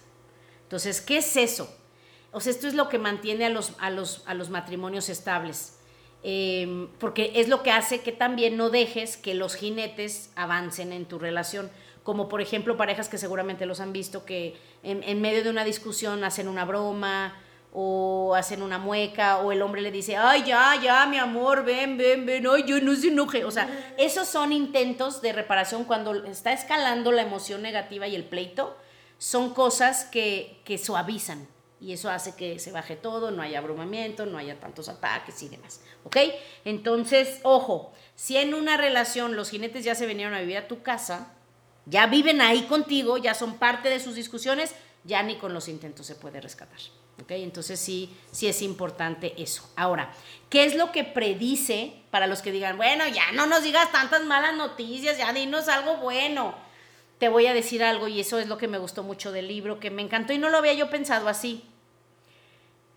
Entonces, ¿qué es eso? O sea, esto es lo que mantiene a los, a los, a los matrimonios estables. Em, porque es lo que hace que también no dejes que los jinetes avancen en tu relación. Como por ejemplo parejas que seguramente los han visto que en, en medio de una discusión hacen una broma, o hacen una mueca, o el hombre le dice, ay, ya, ya, mi amor, ven, ven, ven, ay, yo no se enoje. O sea, esos son intentos de reparación cuando está escalando la emoción negativa y el pleito, son cosas que, que suavizan y eso hace que se baje todo, no haya abrumamiento, no haya tantos ataques y demás. ¿Ok? Entonces, ojo, si en una relación los jinetes ya se vinieron a vivir a tu casa, ya viven ahí contigo, ya son parte de sus discusiones, ya ni con los intentos se puede rescatar. Entonces sí, sí es importante eso. Ahora, ¿qué es lo que predice para los que digan, bueno, ya no nos digas tantas malas noticias, ya dinos algo bueno? Te voy a decir algo y eso es lo que me gustó mucho del libro, que me encantó y no lo había yo pensado así.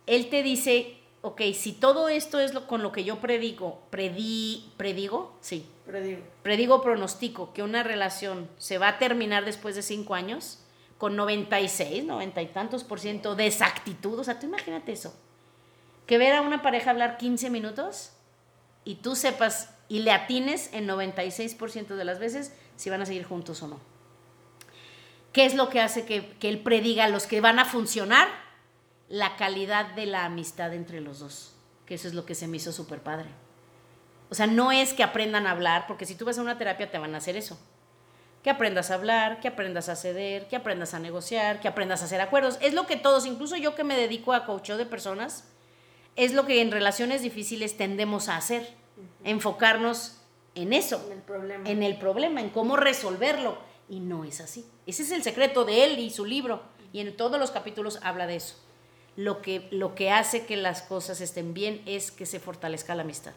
Él te dice, ok, si todo esto es lo, con lo que yo predigo, predí, predigo, sí. Predigo. Predigo, pronostico que una relación se va a terminar después de cinco años, con 96, 90 y tantos por ciento de exactitud. O sea, tú imagínate eso. Que ver a una pareja hablar 15 minutos y tú sepas y le atines en 96% de las veces si van a seguir juntos o no. ¿Qué es lo que hace que, que él prediga a los que van a funcionar? La calidad de la amistad entre los dos. Que eso es lo que se me hizo súper padre. O sea, no es que aprendan a hablar, porque si tú vas a una terapia te van a hacer eso que aprendas a hablar, que aprendas a ceder, que aprendas a negociar, que aprendas a hacer acuerdos. Es lo que todos, incluso yo que me dedico a coaching de personas, es lo que en relaciones difíciles tendemos a hacer, enfocarnos en eso, en el problema, en el problema, en cómo resolverlo. Y no es así. Ese es el secreto de él y su libro. Y en todos los capítulos habla de eso. Lo que, lo que hace que las cosas estén bien es que se fortalezca la amistad.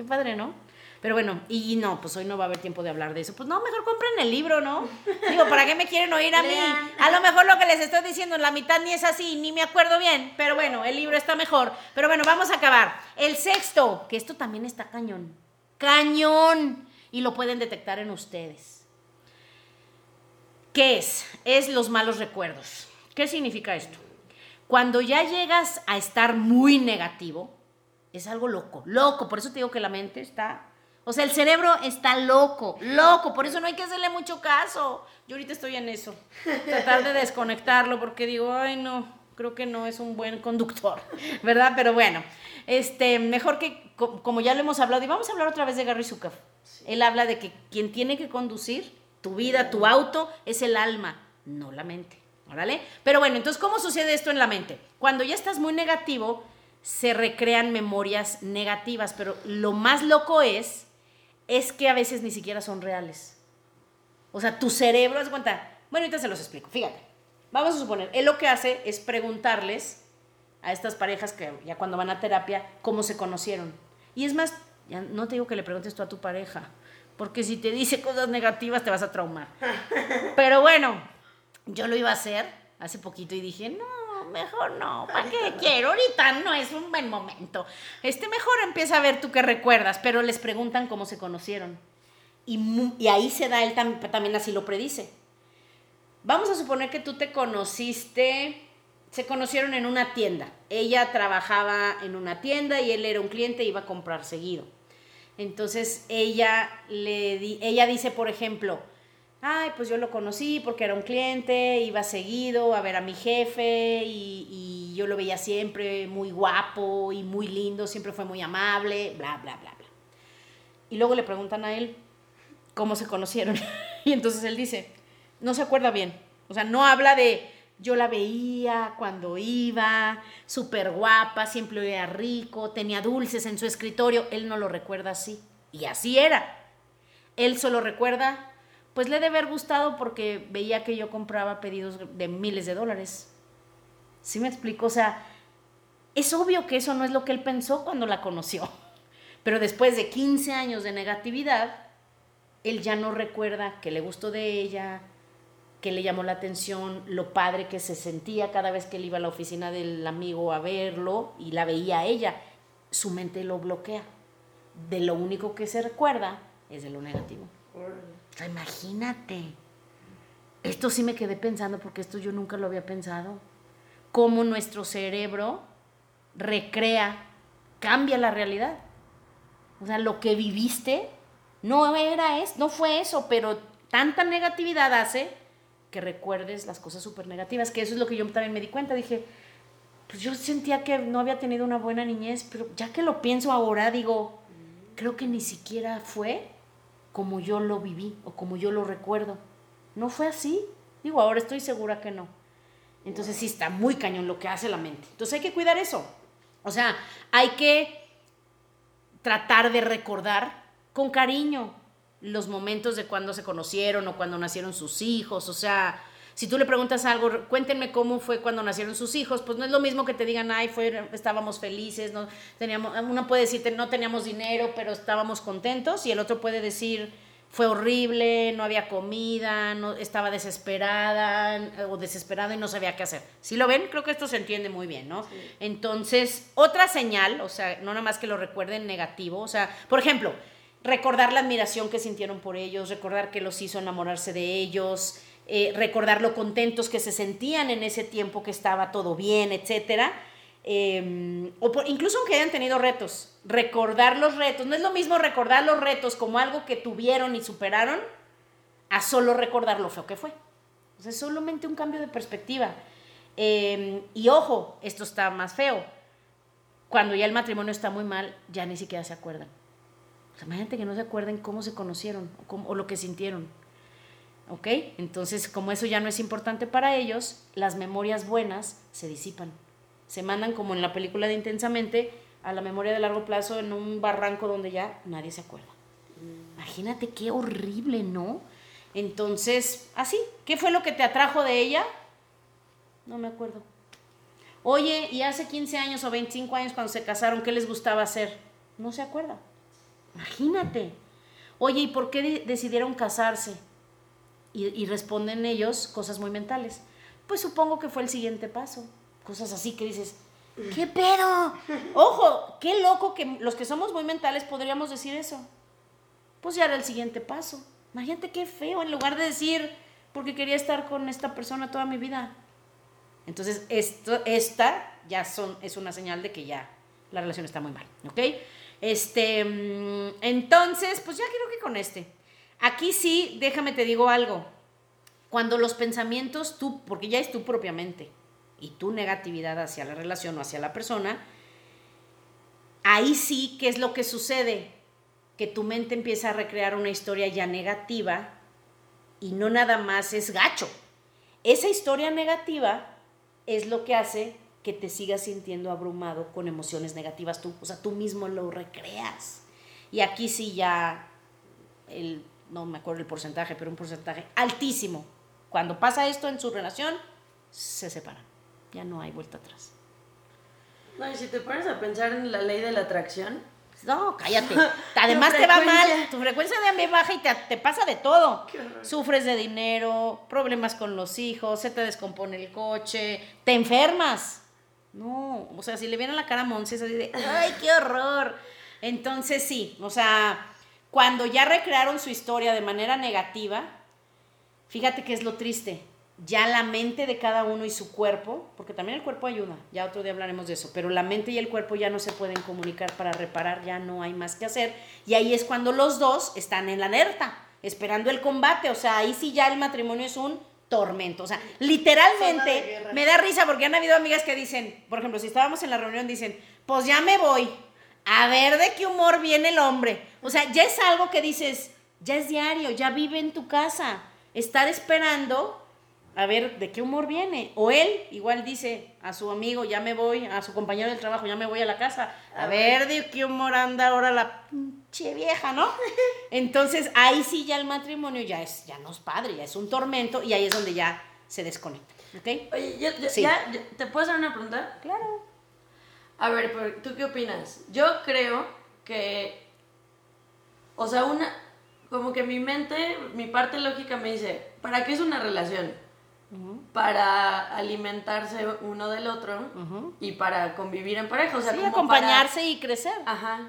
Qué padre, ¿no? Pero bueno, y no, pues hoy no va a haber tiempo de hablar de eso. Pues no, mejor compren el libro, ¿no? Digo, ¿para qué me quieren oír a mí? A lo mejor lo que les estoy diciendo en la mitad ni es así, ni me acuerdo bien. Pero bueno, el libro está mejor. Pero bueno, vamos a acabar. El sexto, que esto también está cañón. Cañón. Y lo pueden detectar en ustedes. ¿Qué es? Es los malos recuerdos. ¿Qué significa esto? Cuando ya llegas a estar muy negativo, es algo loco, loco. Por eso te digo que la mente está o sea, el cerebro está loco, loco, por eso no hay que hacerle mucho caso. Yo ahorita estoy en eso, tratar de desconectarlo porque digo, ay no, creo que no es un buen conductor, ¿verdad? Pero bueno, este, mejor que, como ya lo hemos hablado, y vamos a hablar otra vez de Gary Zukav. Él habla de que quien tiene que conducir tu vida, tu auto, es el alma, no la mente, ¿vale? Pero bueno, entonces, ¿cómo sucede esto en la mente? Cuando ya estás muy negativo, se recrean memorias negativas, pero lo más loco es es que a veces ni siquiera son reales. O sea, tu cerebro, haz cuenta. Bueno, ahorita se los explico. Fíjate. Vamos a suponer, él lo que hace es preguntarles a estas parejas que ya cuando van a terapia, cómo se conocieron. Y es más, ya no te digo que le preguntes tú a tu pareja, porque si te dice cosas negativas te vas a traumar. Pero bueno, yo lo iba a hacer hace poquito y dije, no, mejor no, ¿para qué quiero? Ahorita no es un buen momento. Este, mejor empieza a ver tú qué recuerdas, pero les preguntan cómo se conocieron. Y, ahí se da, él también así lo predice. Vamos a suponer que tú te conociste, se conocieron en una tienda. Ella trabajaba en una tienda y él era un cliente y iba a comprar seguido. Entonces ella, le ella dice, por ejemplo, Ay, pues yo lo conocí porque era un cliente, iba seguido a ver a mi jefe y, y yo lo veía siempre muy guapo y muy lindo, siempre fue muy amable, bla, bla, bla, bla. Y luego le preguntan a él cómo se conocieron. y entonces él dice, no se acuerda bien. O sea, no habla de yo la veía cuando iba, súper guapa, siempre era rico, tenía dulces en su escritorio. Él no lo recuerda así. Y así era. Él solo recuerda, pues le debe haber gustado porque veía que yo compraba pedidos de miles de dólares. ¿Sí me explico? O sea, es obvio que eso no es lo que él pensó cuando la conoció. Pero después de 15 años de negatividad, él ya no recuerda que le gustó de ella, que le llamó la atención, lo padre que se sentía cada vez que él iba a la oficina del amigo a verlo y la veía a ella. Su mente lo bloquea. De lo único que se recuerda es de lo negativo. Sea, imagínate. Esto sí me quedé pensando porque esto yo nunca lo había pensado. Cómo nuestro cerebro recrea, cambia la realidad. O sea, lo que viviste no era es, no fue eso, pero tanta negatividad hace que recuerdes las cosas súper negativas, que eso es lo que yo también me di cuenta. Dije, pues yo sentía que no había tenido una buena niñez, pero ya que lo pienso ahora, digo, creo que ni siquiera fue como yo lo viví o como yo lo recuerdo. No fue así. Digo, ahora estoy segura que no. Entonces sí está muy cañón lo que hace la mente. Entonces hay que cuidar eso. O sea, hay que tratar de recordar con cariño los momentos de cuando se conocieron o cuando nacieron sus hijos. O sea, si tú le preguntas algo, cuéntenme cómo fue cuando nacieron sus hijos, pues no es lo mismo que te digan, ay, fue, estábamos felices, no teníamos, uno puede decirte, no teníamos dinero, pero estábamos contentos, y el otro puede decir, fue horrible, no había comida, no, estaba desesperada o desesperado y no sabía qué hacer. Si lo ven, creo que esto se entiende muy bien, ¿no? Entonces, otra señal, o sea, no nada más que lo recuerden negativo, o sea, por ejemplo, recordar la admiración que sintieron por ellos, recordar que los hizo enamorarse de ellos, eh, recordar lo contentos que se sentían en ese tiempo que estaba todo bien, etcétera. Em, o incluso aunque hayan tenido retos, recordar los retos. No es lo mismo recordar los retos como algo que tuvieron y superaron a solo recordar lo feo que fue. O sea, es solamente un cambio de perspectiva. Em, y ojo, esto está más feo. Cuando ya el matrimonio está muy mal, ya ni siquiera se acuerdan. O sea, imagínate que no se acuerden cómo se conocieron o lo que sintieron. ¿Ok? Entonces, como eso ya no es importante para ellos, las memorias buenas se disipan se mandan como en la película de Intensamente a la memoria de largo plazo en un barranco donde ya nadie se acuerda. Imagínate qué horrible, ¿no? Entonces, así, ¿qué fue lo que te atrajo de ella? No me acuerdo. Oye, y hace 15 años o 25 años cuando se casaron, ¿qué les gustaba hacer? No se acuerda. Imagínate. Oye, ¿y por qué decidieron casarse? Y, responden ellos cosas muy mentales. Pues supongo que fue el siguiente paso cosas así que dices, ¿qué pedo? Ojo, qué loco que los que somos muy mentales podríamos decir eso. Pues ya era el siguiente paso. Imagínate qué feo, en lugar de decir, porque quería estar con esta persona toda mi vida. Entonces, esto, esta ya son, es una señal de que ya la relación está muy mal, ¿ok? Este, mm, entonces, pues ya creo que con este. Aquí sí, déjame te digo algo. Cuando los pensamientos, tú, porque ya es tú propiamente, y tu negatividad hacia la relación o hacia la persona, ahí sí, ¿qué es lo que sucede? Que tu mente empieza a recrear una historia ya negativa y no nada más es gacho. Esa historia negativa es lo que hace que te sigas sintiendo abrumado con emociones negativas tú, o sea, tú mismo lo recreas. Y aquí sí ya, el, no me acuerdo el porcentaje, pero un porcentaje altísimo. Cuando pasa esto en su relación, se separan ya no hay vuelta atrás. No, y si te pones a pensar en la ley de la atracción. No, cállate. Además te va mal, tu frecuencia de amor baja y te, te pasa de todo. Sufres de dinero, problemas con los hijos, se te descompone el coche, te enfermas. No, o sea, si le viene a la cara a Monse, es así de, ay, qué horror. Entonces sí, o sea, cuando ya recrearon su historia de manera negativa, fíjate que es lo triste ya la mente de cada uno y su cuerpo, porque también el cuerpo ayuda, ya otro día hablaremos de eso, pero la mente y el cuerpo ya no se pueden comunicar para reparar, ya no hay más que hacer, y ahí es cuando los dos están en la alerta, esperando el combate. O sea, ahí sí ya el matrimonio es un tormento. O sea, literalmente me da risa porque han habido amigas que dicen, por ejemplo, si estábamos en la reunión, dicen, pues ya me voy. A ver de qué humor viene el hombre. O sea, ya es algo que dices, ya es diario, ya vive en tu casa. Estar esperando a ver de qué humor viene. O él igual dice a su amigo, ya me voy, a su compañero del trabajo, ya me voy a la casa. A, ver. de qué humor anda ahora la pinche vieja, ¿no? Entonces ahí sí ya el matrimonio ya es, ya no es padre, ya es un tormento y ahí es donde ya se desconecta. ¿Ok? Oye, ya, ya, ¿te puedo hacer una pregunta? Claro. A ver, ¿tú qué opinas? Yo creo que, o sea, una, como que mi mente, mi parte lógica me dice, ¿para qué es una relación? para alimentarse uno del otro y para convivir en pareja. O sea, sí, acompañarse y crecer. Ajá.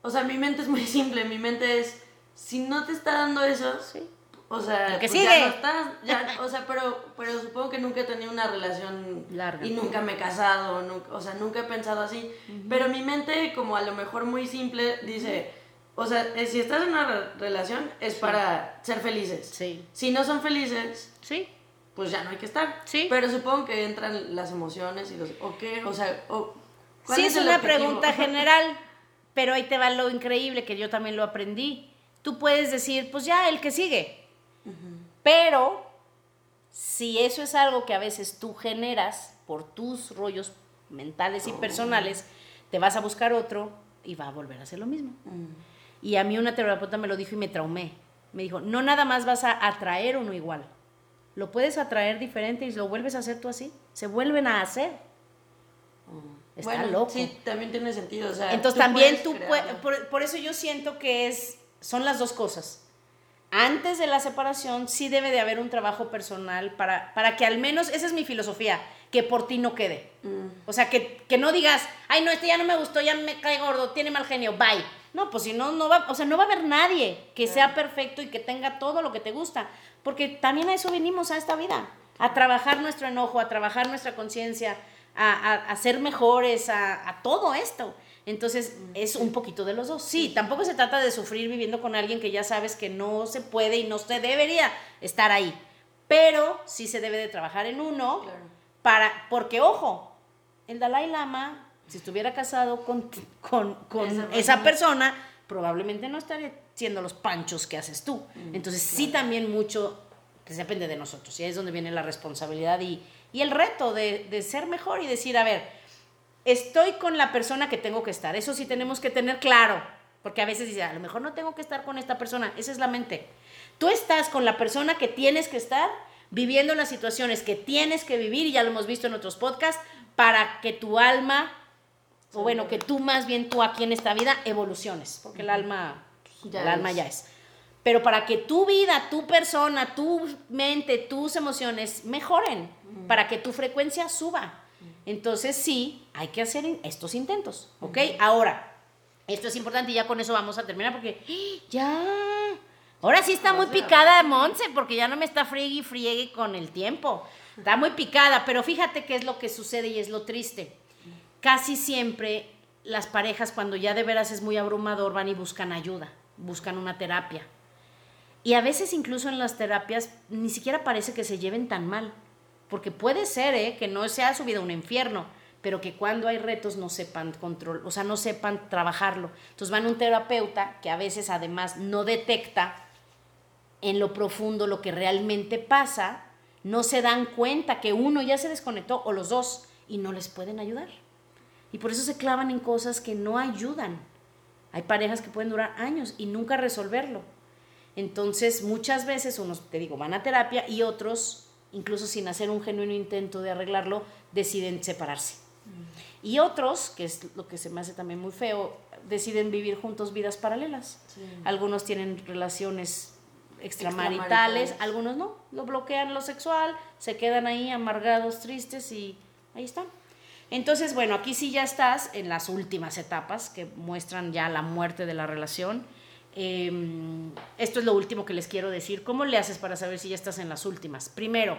O sea, mi mente es muy simple. Mi mente es, si no te está dando eso, sí. O sea, que pues sigue. ya no estás. Ya, o sea, pero, pero supongo que nunca he tenido una relación larga y nunca me he casado. o sea, nunca he pensado así. Pero mi mente, como a lo mejor muy simple, dice. O sea, eh, si estás en una relación es para ser felices. Sí. Si no son felices, sí pues ya no hay que estar. Sí. Pero supongo que entran las emociones y los... ¿O qué? O sea, o, sí, es, una pregunta general, pero ahí te va lo increíble que yo también lo aprendí. Tú puedes decir, pues ya, el que sigue. Pero si eso es algo que a veces tú generas por tus rollos mentales y oh. personales, te vas a buscar otro y va a volver a hacer lo mismo. Mm. Y a mí una terapeuta me lo dijo y me traumé. Me dijo, no nada más vas a atraer uno igual, lo puedes atraer diferente y lo vuelves a hacer tú así. Se vuelven a hacer. Mm. Está loco. Sí, también tiene sentido. Entonces también tú puedes, por, eso yo siento que es, son las dos cosas. Antes de la separación sí debe de haber un trabajo personal para, para que al menos, esa es mi filosofía, que por ti no quede. Mm. O sea, que, que, no digas, ay, no, este ya no me gustó, ya me cae gordo, tiene mal genio, bye. No, pues si no, no va, o sea, no va a haber nadie que sea perfecto y que tenga todo lo que te gusta. Porque también a eso venimos a esta vida, a trabajar nuestro enojo, a trabajar nuestra conciencia, a, ser mejores, a, todo esto. Entonces es un poquito de los dos. Sí, tampoco se trata de sufrir viviendo con alguien que ya sabes que no se puede y no se debería estar ahí. Pero sí se debe de trabajar en uno para, porque ojo, el Dalai Lama, si estuviera casado con, con, esa persona, probablemente no estaría siendo los panchos que haces tú. Mm, Entonces sí también mucho pues, depende de nosotros. Y ahí es donde viene la responsabilidad y, y el reto de, de, ser mejor y decir, a ver, estoy con la persona que tengo que estar. Eso sí tenemos que tener claro. Porque a veces dice, a lo mejor no tengo que estar con esta persona. Esa es la mente. Tú estás con la persona que tienes que estar, viviendo las situaciones que tienes que vivir, y ya lo hemos visto en otros podcasts, para que tu alma, o bueno, que tú más bien tú aquí en esta vida evoluciones. Porque el alma el alma ya es. Pero para que tu vida, tu persona, tu mente, tus emociones mejoren, para que tu frecuencia suba. Entonces sí, hay que hacer estos intentos, ¿ok? Ahora, esto es importante y ya con eso vamos a terminar porque ya... Ahora sí está muy picada Monse porque ya no me está friegue y friegue con el tiempo. Está muy picada, pero fíjate qué es lo que sucede y es lo triste. Casi siempre las parejas cuando ya de veras es muy abrumador van y buscan ayuda buscan una terapia. Y a veces incluso en las terapias ni siquiera parece que se lleven tan mal, porque puede ser ¿eh? que no sea su vida un infierno, pero que cuando hay retos no sepan control, o sea, no sepan trabajarlo. Entonces van a un terapeuta que a veces además no detecta en lo profundo lo que realmente pasa, no se dan cuenta que uno ya se desconectó o los dos y no les pueden ayudar. Y por eso se clavan en cosas que no ayudan. Hay parejas que pueden durar años y nunca resolverlo. Entonces, muchas veces unos, te digo, van a terapia y otros, incluso sin hacer un genuino intento de arreglarlo, deciden separarse. Mm. Y otros, que es lo que se me hace también muy feo, deciden vivir juntos vidas paralelas. Algunos tienen relaciones extramaritales, algunos no, lo bloquean lo sexual, se quedan ahí amargados, tristes y ahí están. Entonces, bueno, aquí sí ya estás en las últimas etapas que muestran ya la muerte de la relación. Em, esto es lo último que les quiero decir. ¿Cómo le haces para saber si ya estás en las últimas? Primero,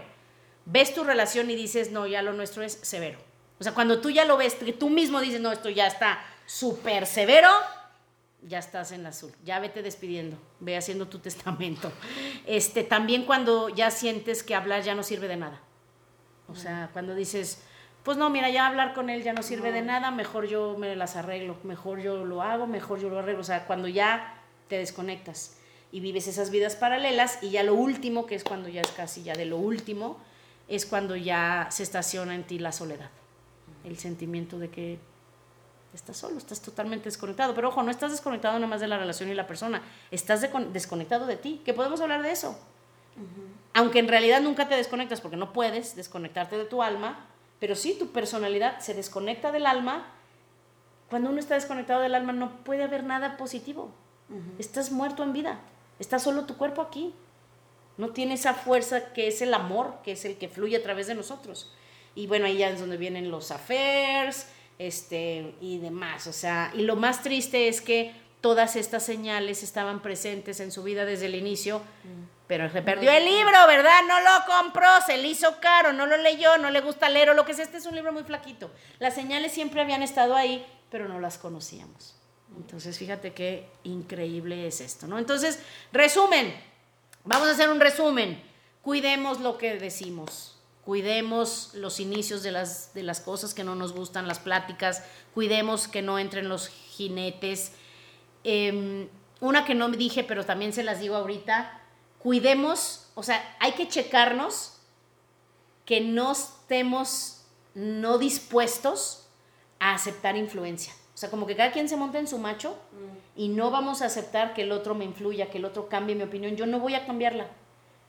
ves tu relación y dices, no, ya lo nuestro es severo. O sea, cuando tú ya lo ves, que tú mismo dices, no, esto ya está súper severo, ya estás en azul, ya vete despidiendo, ve haciendo tu testamento. Este, también cuando ya sientes que hablar ya no sirve de nada. O sea, cuando dices, pues no, mira, ya hablar con él ya no sirve de nada, mejor yo me las arreglo, mejor yo lo hago, mejor yo lo arreglo. O sea, cuando ya te desconectas y vives esas vidas paralelas y ya lo último, que es cuando ya es casi ya de lo último, es cuando ya se estaciona en ti la soledad, el sentimiento de que estás solo, estás totalmente desconectado. Pero ojo, no estás desconectado nada más de la relación y la persona, estás desconectado de ti, que podemos hablar de eso. Aunque en realidad nunca te desconectas porque no puedes desconectarte de tu alma, pero sí tu personalidad se desconecta del alma. Cuando uno está desconectado del alma no puede haber nada positivo. Estás muerto en vida. Está solo tu cuerpo aquí. No tiene esa fuerza que es el amor, que es el que fluye a través de nosotros. Y bueno, ahí ya es donde vienen los affairs, este, y demás. O sea, y lo más triste es que todas estas señales estaban presentes en su vida desde el inicio, mm. pero se perdió el libro, ¿verdad? No lo compró, se le hizo caro, no lo leyó, no le gusta leer o lo que sea. Este es un libro muy flaquito. Las señales siempre habían estado ahí, pero no las conocíamos. Entonces, fíjate qué increíble es esto, ¿no? Entonces, resumen, vamos a hacer un resumen. Cuidemos lo que decimos cuidemos los inicios de las, de las cosas que no nos gustan, las pláticas, cuidemos que no entren los jinetes. Em, una que no me dije, pero también se las digo ahorita, cuidemos, o sea, hay que checarnos que no estemos no dispuestos a aceptar influencia. O sea, como que cada quien se monta en su macho mm. y no vamos a aceptar que el otro me influya, que el otro cambie mi opinión. Yo no voy a cambiarla.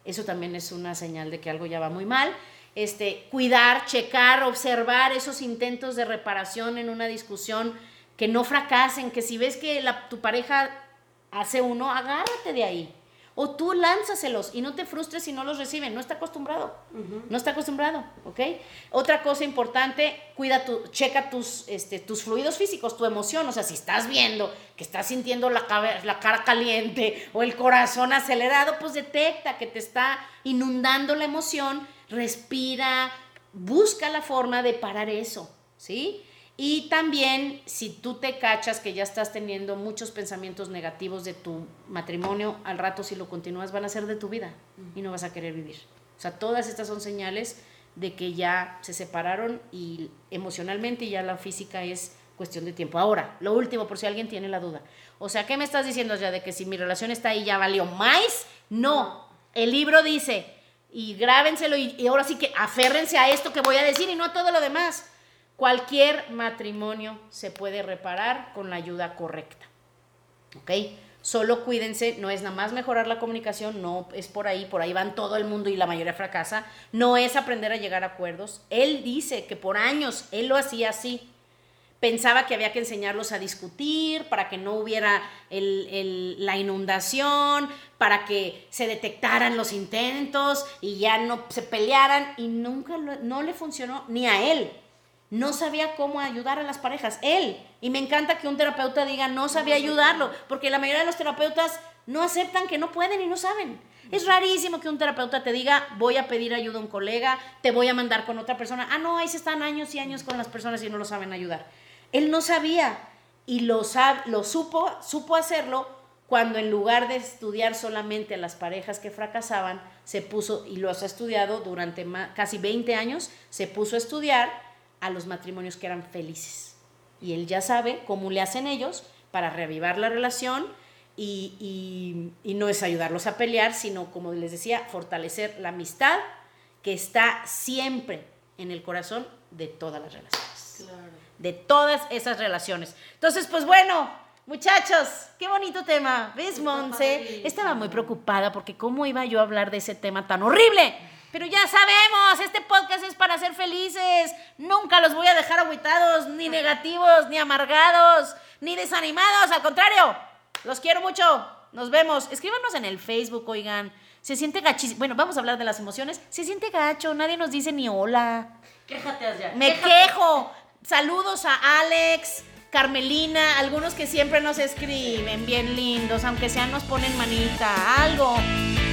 Eso también es una señal de que algo ya va muy mal este, cuidar, checar, observar esos intentos de reparación en una discusión, que no fracasen, que si ves que la, tu pareja hace uno, agárrate de ahí. O tú lánzaselos y no te frustres si no los reciben. No está acostumbrado. No está acostumbrado, ¿ok? Otra cosa importante, cuida tu, checa tus, este, tus fluidos físicos, tu emoción. O sea, si estás viendo que estás sintiendo la, la cara caliente o el corazón acelerado, pues detecta que te está inundando la emoción respira, busca la forma de parar eso, ¿sí? Y también si tú te cachas que ya estás teniendo muchos pensamientos negativos de tu matrimonio, al rato si lo continúas van a ser de tu vida y no vas a querer vivir. O sea, todas estas son señales de que ya se separaron y emocionalmente ya la física es cuestión de tiempo. Ahora, lo último, por si alguien tiene la duda. O sea, ¿qué me estás diciendo ya de que si mi relación está ahí ya valió más? No. El libro dice, y grábenselo y, ahora sí que aférrense a esto que voy a decir y no a todo lo demás. Cualquier matrimonio se puede reparar con la ayuda correcta. ¿Ok? Solo cuídense, no es nada más mejorar la comunicación, no es por ahí, por ahí van todo el mundo y la mayoría fracasa, no es aprender a llegar a acuerdos. Él dice que por años él lo hacía así, pensaba que había que enseñarlos a discutir para que no hubiera la inundación, para que se detectaran los intentos y ya no se pelearan y nunca no le funcionó ni a él. No sabía cómo ayudar a las parejas, él. Y me encanta que un terapeuta diga no sabía ayudarlo, porque la mayoría de los terapeutas no aceptan que no pueden y no saben. Es rarísimo que un terapeuta te diga, voy a pedir ayuda a un colega, te voy a mandar con otra persona. Ah, no, ahí se están años y años con las personas y no lo saben ayudar. Él no sabía y lo, lo supo, supo hacerlo cuando en lugar de estudiar solamente a las parejas que fracasaban, se puso, y lo ha estudiado durante casi 20 años, se puso a estudiar a los matrimonios que eran felices. Y él ya sabe cómo le hacen ellos para reavivar la relación y, y no es ayudarlos a pelear, sino, como les decía, fortalecer la amistad que está siempre en el corazón de todas las relaciones. Claro de todas esas relaciones. Entonces, pues bueno, muchachos, qué bonito tema. ¿Ves, Monse? Estaba muy preocupada porque cómo iba yo a hablar de ese tema tan horrible. Pero ya sabemos, este podcast es para ser felices. Nunca los voy a dejar aguitados, ni negativos, ni amargados, ni desanimados. Al contrario, los quiero mucho. Nos vemos. Escríbanos en el Facebook, oigan. Se siente gachísimo. Bueno, vamos a hablar de las emociones. Se siente gacho, nadie nos dice ni hola. Quéjate allá. Me quejo. Saludos a Alex, Carmelina, algunos que siempre nos escriben, bien lindos, aunque sean nos ponen manita, algo.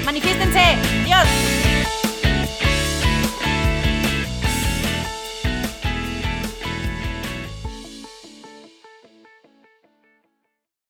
Manifiéstense. Dios.